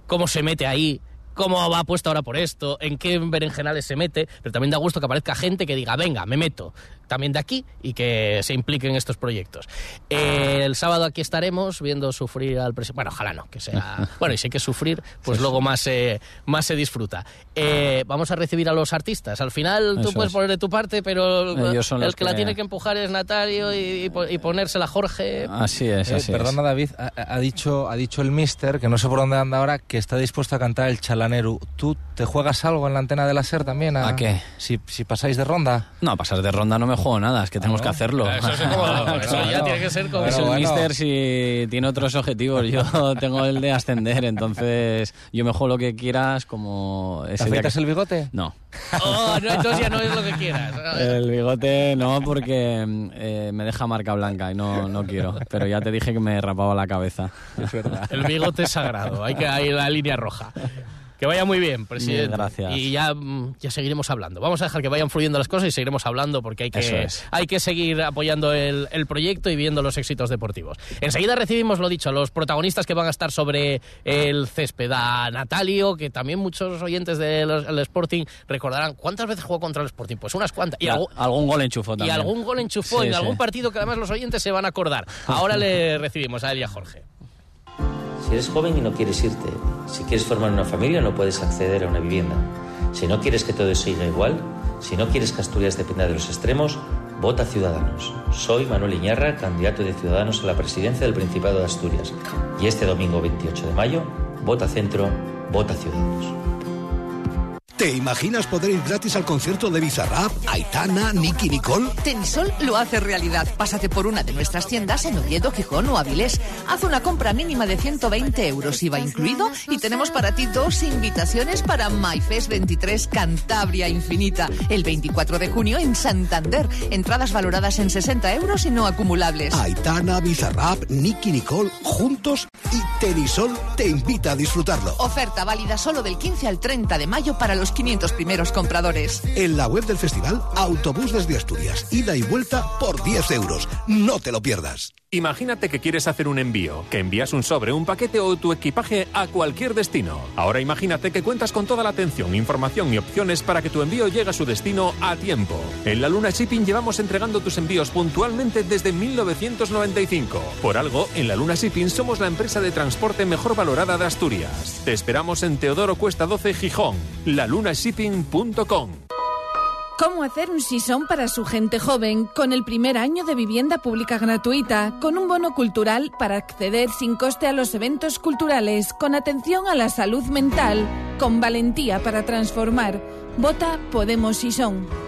cómo se mete ahí, cómo va puesto ahora por esto, en qué berenjenales se mete, pero también da gusto que aparezca gente que diga, venga, me meto también de aquí y que se implique en estos proyectos. Eh, el sábado aquí estaremos viendo sufrir al presidente. Bueno, ojalá no, que sea. Bueno, y si hay que sufrir, pues luego más, se- más se disfruta. Eh, vamos a recibir a los artistas. Al final tú puedes es. poner de tu parte, pero Ellos son el los que, la que- tiene que empujar es Natario y, y y ponérsela Jorge. Así es, Eh, así perdona, David, ha, ha dicho, ha dicho el mister, que no sé por dónde anda ahora, que está dispuesto a cantar el chalaneru. ¿Tú te juegas algo en la antena de la SER también? ¿A, ¿A qué? Si, si pasáis de ronda. No, pasar de ronda no me juego nada, es que tenemos que hacerlo. Eso es como- eso ya tiene que ser como- Es el Bueno, mister si tiene otros objetivos. Yo tengo el de ascender, entonces yo me juego lo que quieras como... ¿Te afeitas que- el bigote? No. Oh, no, entonces ya no es lo que quieras. El bigote no, porque eh, me deja marca blanca y no, no quiero. Pero ya te dije que me rapaba la cabeza. Es verdad. El bigote es sagrado, hay que hay la línea roja. Que vaya muy bien, presidente. gracias. Y ya, mm, ya seguiremos hablando. Vamos a dejar que vayan fluyendo las cosas y seguiremos hablando porque hay que, es. hay que seguir apoyando el, el proyecto y viendo los éxitos deportivos. Enseguida recibimos, lo dicho, a los protagonistas que van a estar sobre el césped. A Natalio, que también muchos oyentes del el Sporting recordarán cuántas veces jugó contra el Sporting. Pues unas cuantas. Y, Y algo- algún gol enchufó y también. algún gol enchufó Sí, en sí. algún partido que además los oyentes se van a acordar. Ahora le recibimos a él y a Jorge. Si eres joven y no quieres irte, si quieres formar una familia no puedes acceder a una vivienda, si no quieres que todo siga igual, si no quieres que Asturias dependa de los extremos, vota Ciudadanos. Soy Manuel Iñarra, candidato de Ciudadanos a la presidencia del Principado de Asturias. Y este domingo 28 de mayo, vota Centro, vota Ciudadanos. ¿Te imaginas poder ir gratis al concierto de Bizarrap, Aitana, Nicky Nicole? Tenisol lo hace realidad. Pásate por una de nuestras tiendas en Oviedo, Gijón o Avilés. Haz una compra mínima de 120 euros, IVA incluido, y tenemos para ti dos invitaciones para MyFest 23 Cantabria Infinita, el 24 de junio en Santander. Entradas valoradas en 60 euros y no acumulables. Aitana, Bizarrap, Nicky Nicole, juntos y Tenisol te invita a disfrutarlo. Oferta válida solo del 15 al 30 de mayo para los 500 primeros compradores. En la web del festival, autobús desde Asturias, ida y vuelta por 10 euros. No te lo pierdas. Imagínate que quieres hacer un envío, que envías un sobre, un paquete o tu equipaje a cualquier destino. Ahora imagínate que cuentas con toda la atención, información y opciones para que tu envío llegue a su destino a tiempo. En la Luna Shipping llevamos entregando tus envíos puntualmente desde 1995. Por algo, en la Luna Shipping somos la empresa de transporte mejor valorada de Asturias. Te esperamos en Teodoro Cuesta 12 Gijón, lalunashipping.com. ¿Cómo hacer un sisón para su gente joven con el primer año de vivienda pública gratuita, con un bono cultural para acceder sin coste a los eventos culturales, con atención a la salud mental, con valentía para transformar? Vota Podemos Sisón.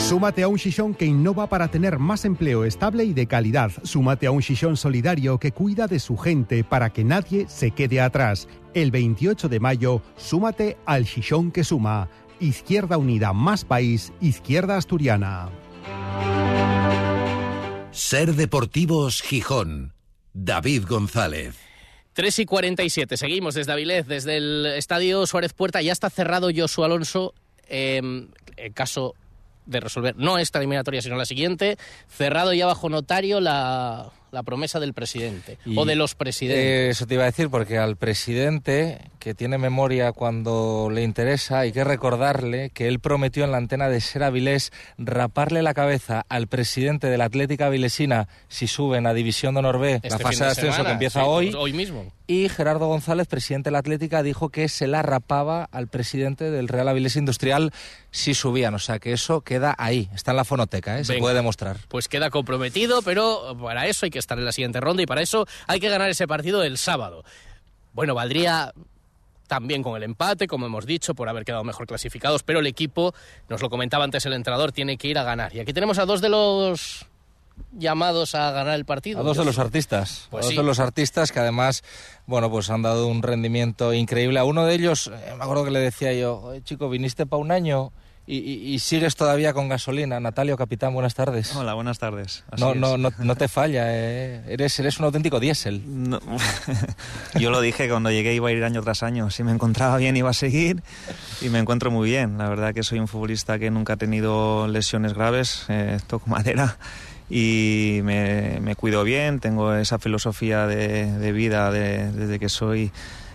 Súmate a un Shishon que innova para tener más empleo estable y de calidad. Súmate a un Shishon solidario que cuida de su gente para que nadie se quede atrás. El 28 de mayo, súmate al Shishon que suma. Izquierda Unida más País, Izquierda Asturiana. Ser Deportivos Gijón. David González. 3 y 47. Seguimos desde Avilés, desde el Estadio Suárez Puerta. Ya está cerrado Josu Alonso. eh, en caso de resolver no esta eliminatoria, sino la siguiente. Cerrado ya bajo notario la, la promesa del presidente. Y, o de los presidentes. eh, eso te iba a decir, porque al presidente, que tiene memoria cuando le interesa, hay que recordarle que él prometió en la antena de Ser Avilés raparle la cabeza al presidente de la Atlética Avilesina si suben a División de B, Este la fase de ascenso semana, que empieza sí, hoy. hoy mismo. Y Gerardo González, presidente de la Atlética, dijo que se la rapaba al presidente del Real Avilés Industrial si subían. O sea que eso queda ahí, está en la fonoteca, ¿eh? se puede demostrar. Pues queda comprometido, pero para eso hay que estar en la siguiente ronda y para eso hay que ganar ese partido el sábado. Bueno, valdría también con el empate, como hemos dicho, por haber quedado mejor clasificados, pero el equipo, nos lo comentaba antes el entrenador, tiene que ir a ganar. Y aquí tenemos a dos de los llamados a ganar el partido. A dos de los artistas, Pues a dos sí. de los artistas que además, bueno, pues han dado un rendimiento increíble. A uno de ellos, eh, me acuerdo que le decía yo, "Oye, chico, viniste para un año y, y- y sigues todavía con gasolina. Natalio, capitán, buenas tardes. Hola, buenas tardes. Así No, no, no, no te falla, eh. eres, eres un auténtico diésel. Yo lo dije cuando llegué iba a ir año tras año. Si me encontraba bien iba a seguir y me encuentro muy bien. La verdad que soy un futbolista que nunca ha tenido lesiones graves, eh, toco madera y me, me cuido bien. Tengo esa filosofía de, de vida de- desde que soy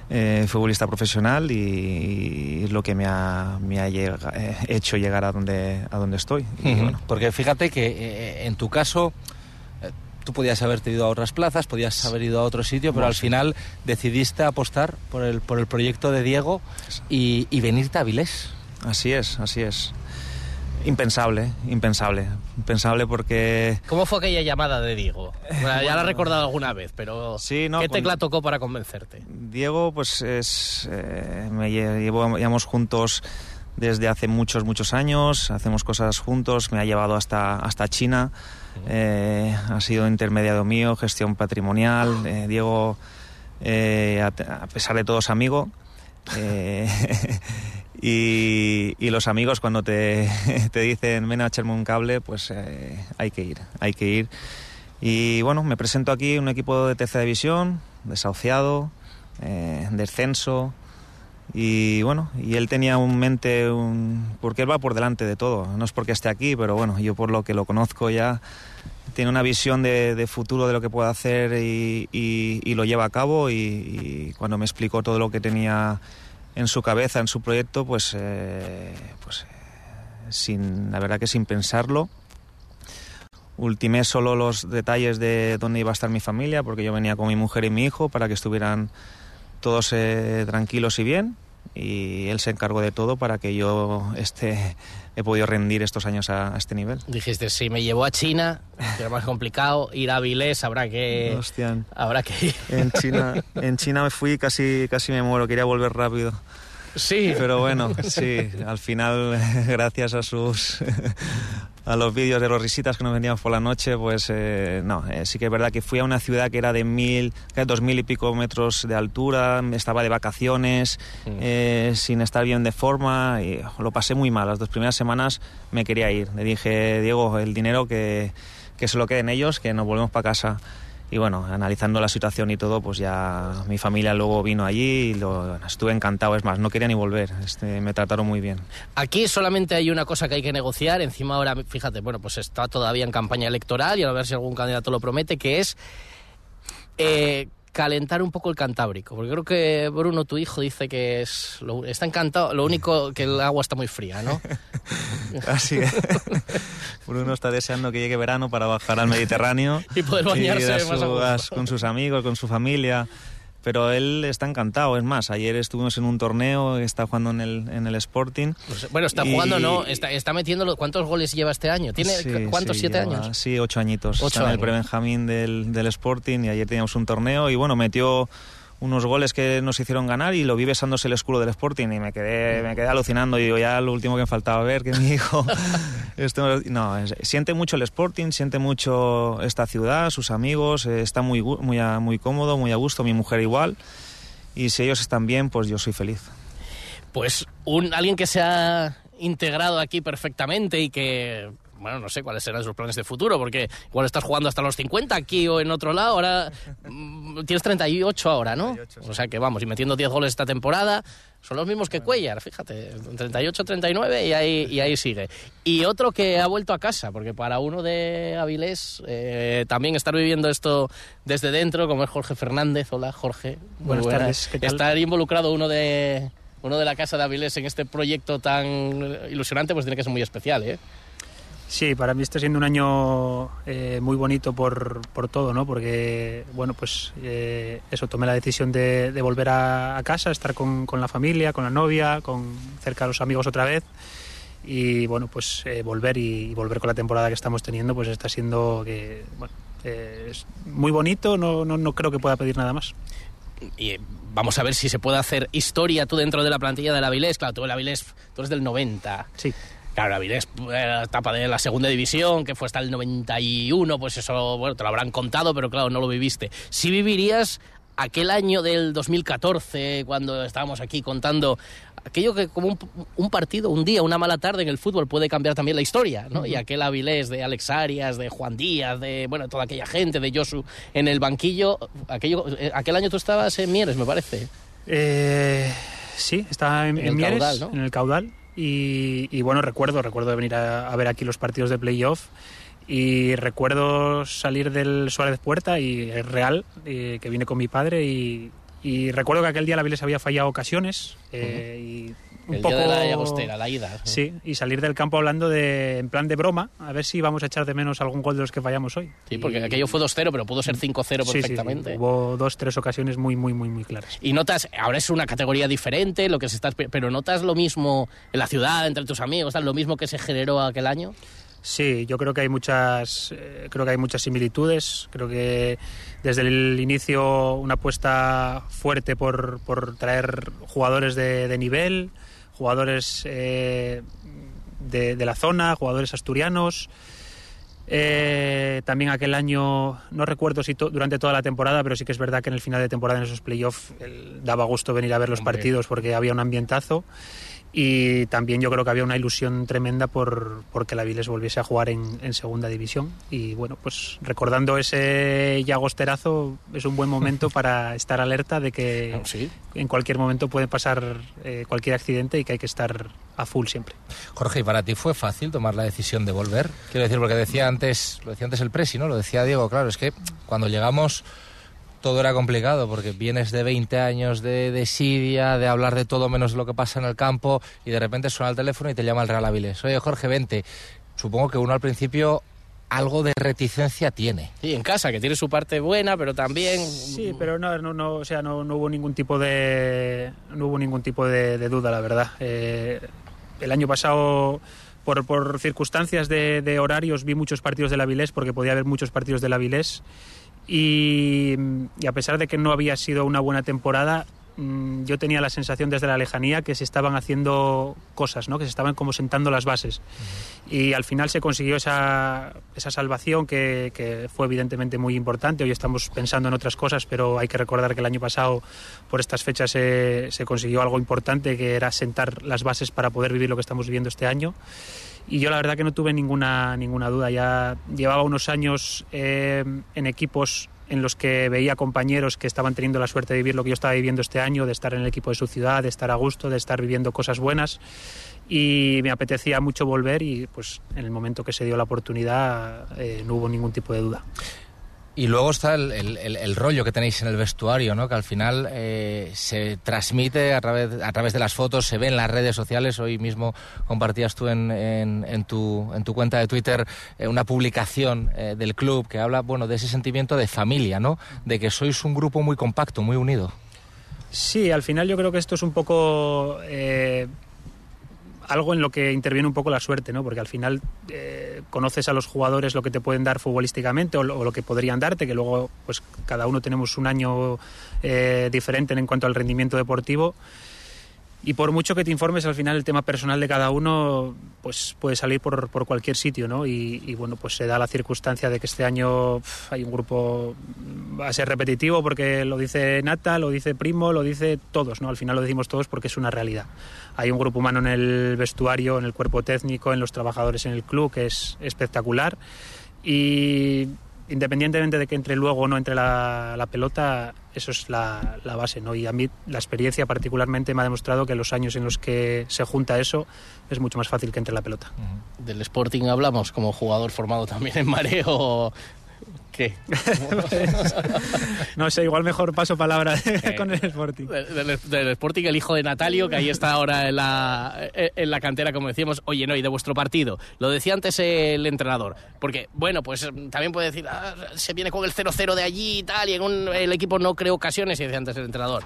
eh, futbolista profesional y, y es lo que me ha, me ha llega- eh, hecho llegar a donde, a donde estoy. Y Ujú. bueno, Porque fíjate que eh, en tu caso, eh, tú podías haberte ido a otras plazas, podías haber ido a otro sitio, pero al final decidiste apostar por el, por el proyecto de Diego y, y venirte a Avilés. Así es, así es. Impensable, impensable. Impensable porque... ¿Cómo fue aquella llamada de Diego? Bueno, ya la he recordado alguna vez, pero Sí, no, ¿qué tecla tocó para convencerte? Diego, pues es. eh, me llevo, llevamos juntos desde hace muchos, muchos años. Hacemos cosas juntos. Me ha llevado hasta, hasta China. eh, ha sido intermediario mío, gestión patrimonial. eh, Diego, eh, a, a pesar de todo, es amigo. y, y los amigos, cuando te, te dicen ven a echarme un cable, pues eh, hay que ir, hay que ir. Y bueno, me presento aquí un equipo de tercera división, desahuciado, eh, descenso. Y bueno, y él tenía un mente, un, porque él va por delante de todo. No es porque esté aquí, pero bueno, yo por lo que lo conozco ya, tiene una visión de, de futuro de lo que puede hacer y, y- y lo lleva a cabo. Y, y cuando me explicó todo lo que tenía en su cabeza, en su proyecto, pues, eh, pues eh, sin, la verdad que sin pensarlo, ultimé solo los detalles de dónde iba a estar mi familia, porque yo venía con mi mujer y mi hijo para que estuvieran todos eh, tranquilos y bien. Y él se encargó de todo para que yo esté, he podido rendir estos años a, a este nivel. Dijiste, si me llevó a China, que era más complicado, ir a Avilés habrá que... Hostia. Habrá que ir. En China, en China me fui casi, casi me muero, quería volver rápido. Sí. Pero bueno, sí, al final, gracias a sus a los vídeos de los risitas que nos venían por la noche, pues eh, no, eh, sí que es verdad que fui a una ciudad que era de mil, dos mil y pico metros de altura, estaba de vacaciones, eh, sin estar bien de forma, y lo pasé muy mal. Las dos primeras semanas me quería ir. Le dije, Diego, el dinero que, que se lo queden ellos, que nos volvemos para casa. Y bueno, analizando la situación y todo, pues ya mi familia luego vino allí y lo, estuve encantado. Es más, no quería ni volver. Este, me trataron muy bien. Aquí solamente hay una cosa que hay que negociar. Encima ahora, fíjate, bueno, pues está todavía en campaña electoral y a ver si algún candidato lo promete, que es eh, calentar un poco el Cantábrico. Porque creo que Bruno, tu hijo, dice que es lo- está encantado. Lo único que el agua está muy fría, ¿no? Así es. Bruno está deseando que llegue verano para bajar al Mediterráneo Y poder bañarse ir a más a su- a- con sus amigos, con su familia. Pero él está encantado. Es más, ayer estuvimos en un torneo, está jugando en el, en el Sporting. Pues, bueno, está Y- jugando, ¿no? Está, está metiendo... ¿Cuántos goles lleva este año? ¿Tiene Sí, cuántos? sí, ¿Siete lleva- años? Sí, ocho añitos. Ocho Está en el años. pre-Benjamín del, del Sporting y ayer teníamos un torneo y bueno, metió unos goles que nos hicieron ganar y lo vi besándose el escudo del Sporting y me quedé, me quedé alucinando. Y digo, ya lo último que me faltaba ver, que mi hijo... esto- no, es- siente mucho el Sporting, siente mucho esta ciudad, sus amigos, eh, está muy, muy, a- muy cómodo, muy a gusto, mi mujer igual. Y si ellos están bien, pues yo soy feliz. Pues un, alguien que se ha integrado aquí perfectamente y que, bueno, no sé cuáles serán sus planes de futuro, porque igual estás jugando hasta los 50 aquí o en otro lado, ahora mm, tienes 38 ahora, ¿no? O sea que vamos, y metiendo 10 goles esta temporada, son los mismos que Cuellar, fíjate, 38, 39 y ahí, y ahí sigue. Y otro que ha vuelto a casa, porque para uno de Avilés eh, también estar viviendo esto desde dentro, como es Jorge Fernández. Hola, Jorge. Muy Buenas tardes, ¿qué tal? Estar involucrado uno de uno de la Casa de Avilés en este proyecto tan ilusionante, pues tiene que ser muy especial, ¿eh? Sí, para mí está siendo un año eh, muy bonito por, por todo, ¿no? Porque, bueno, pues eh, eso, tomé la decisión de, de volver a, a casa, estar con, con la familia, con la novia, con cerca de los amigos otra vez. Y bueno, pues eh, volver y, y volver con la temporada que estamos teniendo, pues está siendo que, bueno, eh, es muy bonito, no, no, no creo que pueda pedir nada más. Y vamos a ver si se puede hacer historia tú dentro de la plantilla del Avilés. Claro, tú el Avilés, tú eres del 90. Sí. Claro, Avilés, eh, la etapa de la segunda división, que fue hasta el 91, pues eso, bueno, te lo habrán contado, pero claro, no lo viviste. Si vivirías aquel año del 2014, cuando estábamos aquí contando aquello que como un, un partido, un día, una mala tarde en el fútbol puede cambiar también la historia, ¿no? Y aquel Avilés de Alex Arias, de Juan Díaz, de, bueno, toda aquella gente, de Josu en el banquillo, aquello, eh, aquel año tú estabas en Mieres, me parece. Eh, sí, estaba en, En en el Mieres, caudal, ¿no? en el caudal. Y, y bueno, recuerdo, recuerdo de venir a, a ver aquí los partidos de playoff. Y recuerdo salir del Suárez Puerta y el Real, eh, que vine con mi padre. Y, y recuerdo que aquel día la Viles había fallado ocasiones. eh, y un el poco... día de la Llagostera, la ida. Sí, y salir del campo hablando de, en plan de broma, a ver si vamos a echar de menos algún gol de los que fallamos hoy. Sí, porque Y- aquello fue 2-0, pero pudo ser 5-0 Sí, sí, sí, perfectamente. Hubo dos, tres ocasiones muy, muy, muy, muy claras. Y notas, ahora es una categoría diferente, lo que se está, pero notas lo mismo en la ciudad, entre tus amigos, tal, lo mismo que se generó aquel año. Sí, yo creo que hay muchas, eh, creo que hay muchas similitudes. Creo que desde el inicio una apuesta fuerte por, por traer jugadores de, de nivel, jugadores eh, de, de la zona, jugadores asturianos. Eh, también aquel año, no recuerdo si to- durante toda la temporada, pero sí que es verdad que en el final de temporada, en esos playoffs, daba gusto venir a ver los Hombre. partidos porque había un ambientazo. Y también yo creo que había una ilusión tremenda por, por que la Viles volviese a jugar en, en segunda división. Y bueno, pues recordando ese llagosterazo, es un buen momento para estar alerta de que en cualquier momento puede pasar eh, cualquier accidente y que hay que estar a full siempre. Jorge, ¿y para ti fue fácil tomar la decisión de volver? Quiero decir, porque decía antes, lo decía antes el Presi, ¿no? Lo decía Diego, claro, es que cuando llegamos todo era complicado porque vienes de 20 años de desidia, de hablar de todo menos de lo que pasa en el campo y de repente suena el teléfono y te llama el Real Avilés. Oye, Jorge, vente. Supongo que uno al principio algo de reticencia tiene. Sí, en casa, que tiene su parte buena, pero también... Sí, pero no, no, no, o sea, no, no hubo ningún tipo de, no hubo ningún tipo de, de duda, la verdad. Eh, el año pasado, por, por circunstancias de, de horarios, vi muchos partidos del Avilés porque podía haber muchos partidos del Avilés y, y a pesar de que no había sido una buena temporada, mm, yo tenía la sensación desde la lejanía que se estaban haciendo cosas, ¿no? que se estaban como sentando las bases. Y al final se consiguió esa, esa salvación que, que fue evidentemente muy importante. Hoy estamos pensando en otras cosas, pero hay que recordar que el año pasado, por estas fechas, se, se consiguió algo importante, que era sentar las bases para poder vivir lo que estamos viviendo este año. Y yo la verdad que no tuve ninguna, ninguna duda. Ya llevaba unos años eh, en equipos en los que veía compañeros que estaban teniendo la suerte de vivir lo que yo estaba viviendo este año, de estar en el equipo de su ciudad, de estar a gusto, de estar viviendo cosas buenas. Y me apetecía mucho volver y pues en el momento que se dio la oportunidad eh, no hubo ningún tipo de duda. Y luego está el, el- rollo que tenéis en el vestuario, ¿no? que al final eh, se transmite a través, a través de las fotos, se ve en las redes sociales. Hoy mismo compartías tú en, en- tu, en tu cuenta de Twitter eh, una publicación eh, del club que habla bueno, de ese sentimiento de familia, ¿no? de que sois un grupo muy compacto, muy unido. Sí, al final yo creo que esto es un poco algo en lo que interviene un poco la suerte, ¿no? Porque al final eh, conoces a los jugadores lo que te pueden dar futbolísticamente o lo, que podrían darte, que luego pues cada uno tenemos un año eh, diferente en cuanto al rendimiento deportivo. Y por mucho que te informes, al final el tema personal de cada uno pues puede salir por, cualquier sitio, ¿no? Y, bueno, pues se da la circunstancia de que este año pf, hay un grupo, va a ser repetitivo porque lo dice Nata, lo dice Primo, lo dice todos, ¿no? Al final lo decimos todos porque es una realidad. Hay un grupo humano en el vestuario, en el cuerpo técnico, en los trabajadores en el club, que es espectacular. Y independientemente de que entre luego o no entre la, la pelota, eso es la, la, base, ¿no? Y a mí la experiencia particularmente me ha demostrado que los años en los que se junta eso es mucho más fácil que entre la pelota. Del Sporting hablamos como jugador formado también en mareo. ¿Qué? no sé, igual mejor paso palabra con el Sporting. Del, del, Sporting, el hijo de Natalio, que ahí está ahora en la, en la cantera, como decíamos. Oye, no, y de vuestro partido. Lo decía antes el entrenador. Porque, bueno, pues también puede decir, ah, se viene con el 0-0 de allí y tal, y en un, el equipo no creó ocasiones, y decía antes el entrenador.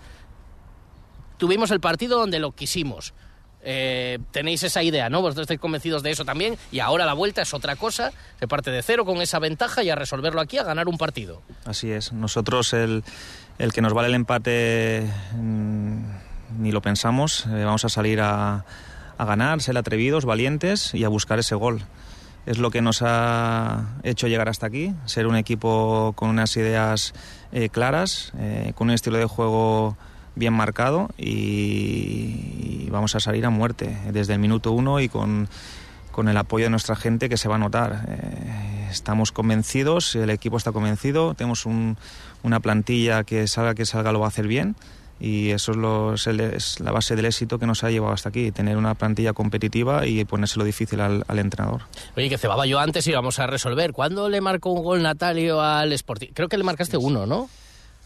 Tuvimos el partido donde lo quisimos. Eh, tenéis esa idea, ¿no? Vosotros estáis convencidos de eso también y ahora la vuelta es otra cosa, se parte de cero con esa ventaja y a resolverlo aquí, a ganar un partido. Así es, nosotros el, el que nos vale el empate mmm, ni lo pensamos, eh, vamos a salir a, a ganar, ser atrevidos, valientes y a buscar ese gol. Es lo que nos ha hecho llegar hasta aquí, ser un equipo con unas ideas eh, claras, eh, con un estilo de juego bien marcado y, y, vamos a salir a muerte desde el minuto uno y con, con el apoyo de nuestra gente que se va a notar. Eh, estamos convencidos, el equipo está convencido, tenemos un, una plantilla que salga que salga lo va a hacer bien y eso es, lo, es, el, es, la base del éxito que nos ha llevado hasta aquí, tener una plantilla competitiva y ponérselo difícil al, al entrenador. Oye, que cebaba yo antes y vamos a resolver. ¿Cuándo le marcó un gol Natalio al Sporting? Creo que le marcaste uno, ¿no?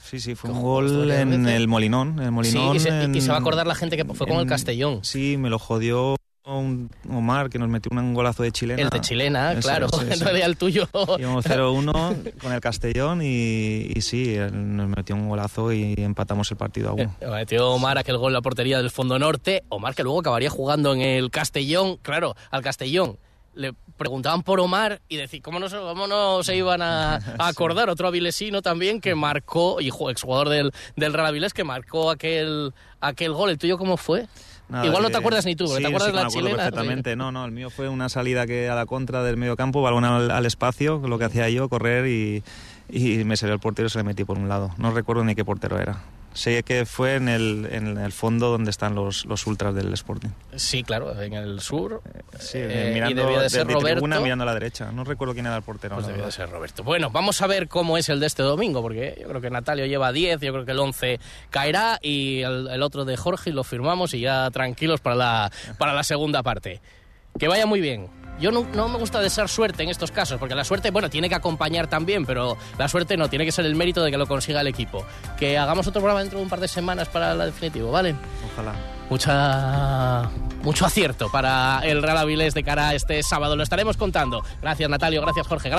Sí, sí, fue un gol en el Molinón. El Molinón sí, y se, en- y se va a acordar la gente que fue con el en- Castellón. Sí, me lo jodió un Omar, que nos metió un golazo de chilena. El de chilena, Eso, claro. sí, En sí. realidad el tuyo. Íbamos 0-1 con el Castellón y, y sí, nos metió un golazo y empatamos el partido a uno. Eh, Metió Omar aquel gol en la portería del Fondo Norte. Omar que luego acabaría jugando en el Castellón. Claro, al Castellón. Le preguntaban por Omar y decir cómo no se, cómo no se iban a, a acordar. Otro avilesino también que marcó, y ju- exjugador del, del Real Avilés, que marcó aquel, aquel gol. ¿El tuyo cómo fue? Nada, Igual no te acuerdas ni tú, sí, te acuerdas sí, de la me chilena. perfectamente. No, no, el mío fue una salida que a la contra del medio campo, balón al, al espacio, lo que hacía yo, correr y, y me salió el portero y se le metí por un lado. No recuerdo ni qué portero era. Sé que fue en el, en el fondo donde están los, los ultras del Sporting. Sí, claro, en el sur. Sí, Eh, y mirando debía de ser de Roberto. tribuna mirando a la derecha. No recuerdo quién era el portero. Pues debió de ser Roberto. Bueno, vamos a ver cómo es el de este domingo, porque yo creo que Natalio lleva 10, yo creo que el 11 caerá y el, el otro de Jorge lo firmamos y ya tranquilos para la, para la segunda parte. Que vaya muy bien. Yo no, no me gusta desear suerte en estos casos, porque la suerte, bueno, tiene que acompañar también, pero la suerte no, tiene que ser el mérito de que lo consiga el equipo. Que hagamos otro programa dentro de un par de semanas para la definitivo, ¿vale? Ojalá. Mucha, mucho acierto para el Real Avilés de cara a este sábado. Lo estaremos contando. Gracias, Natalio. Gracias, Jorge.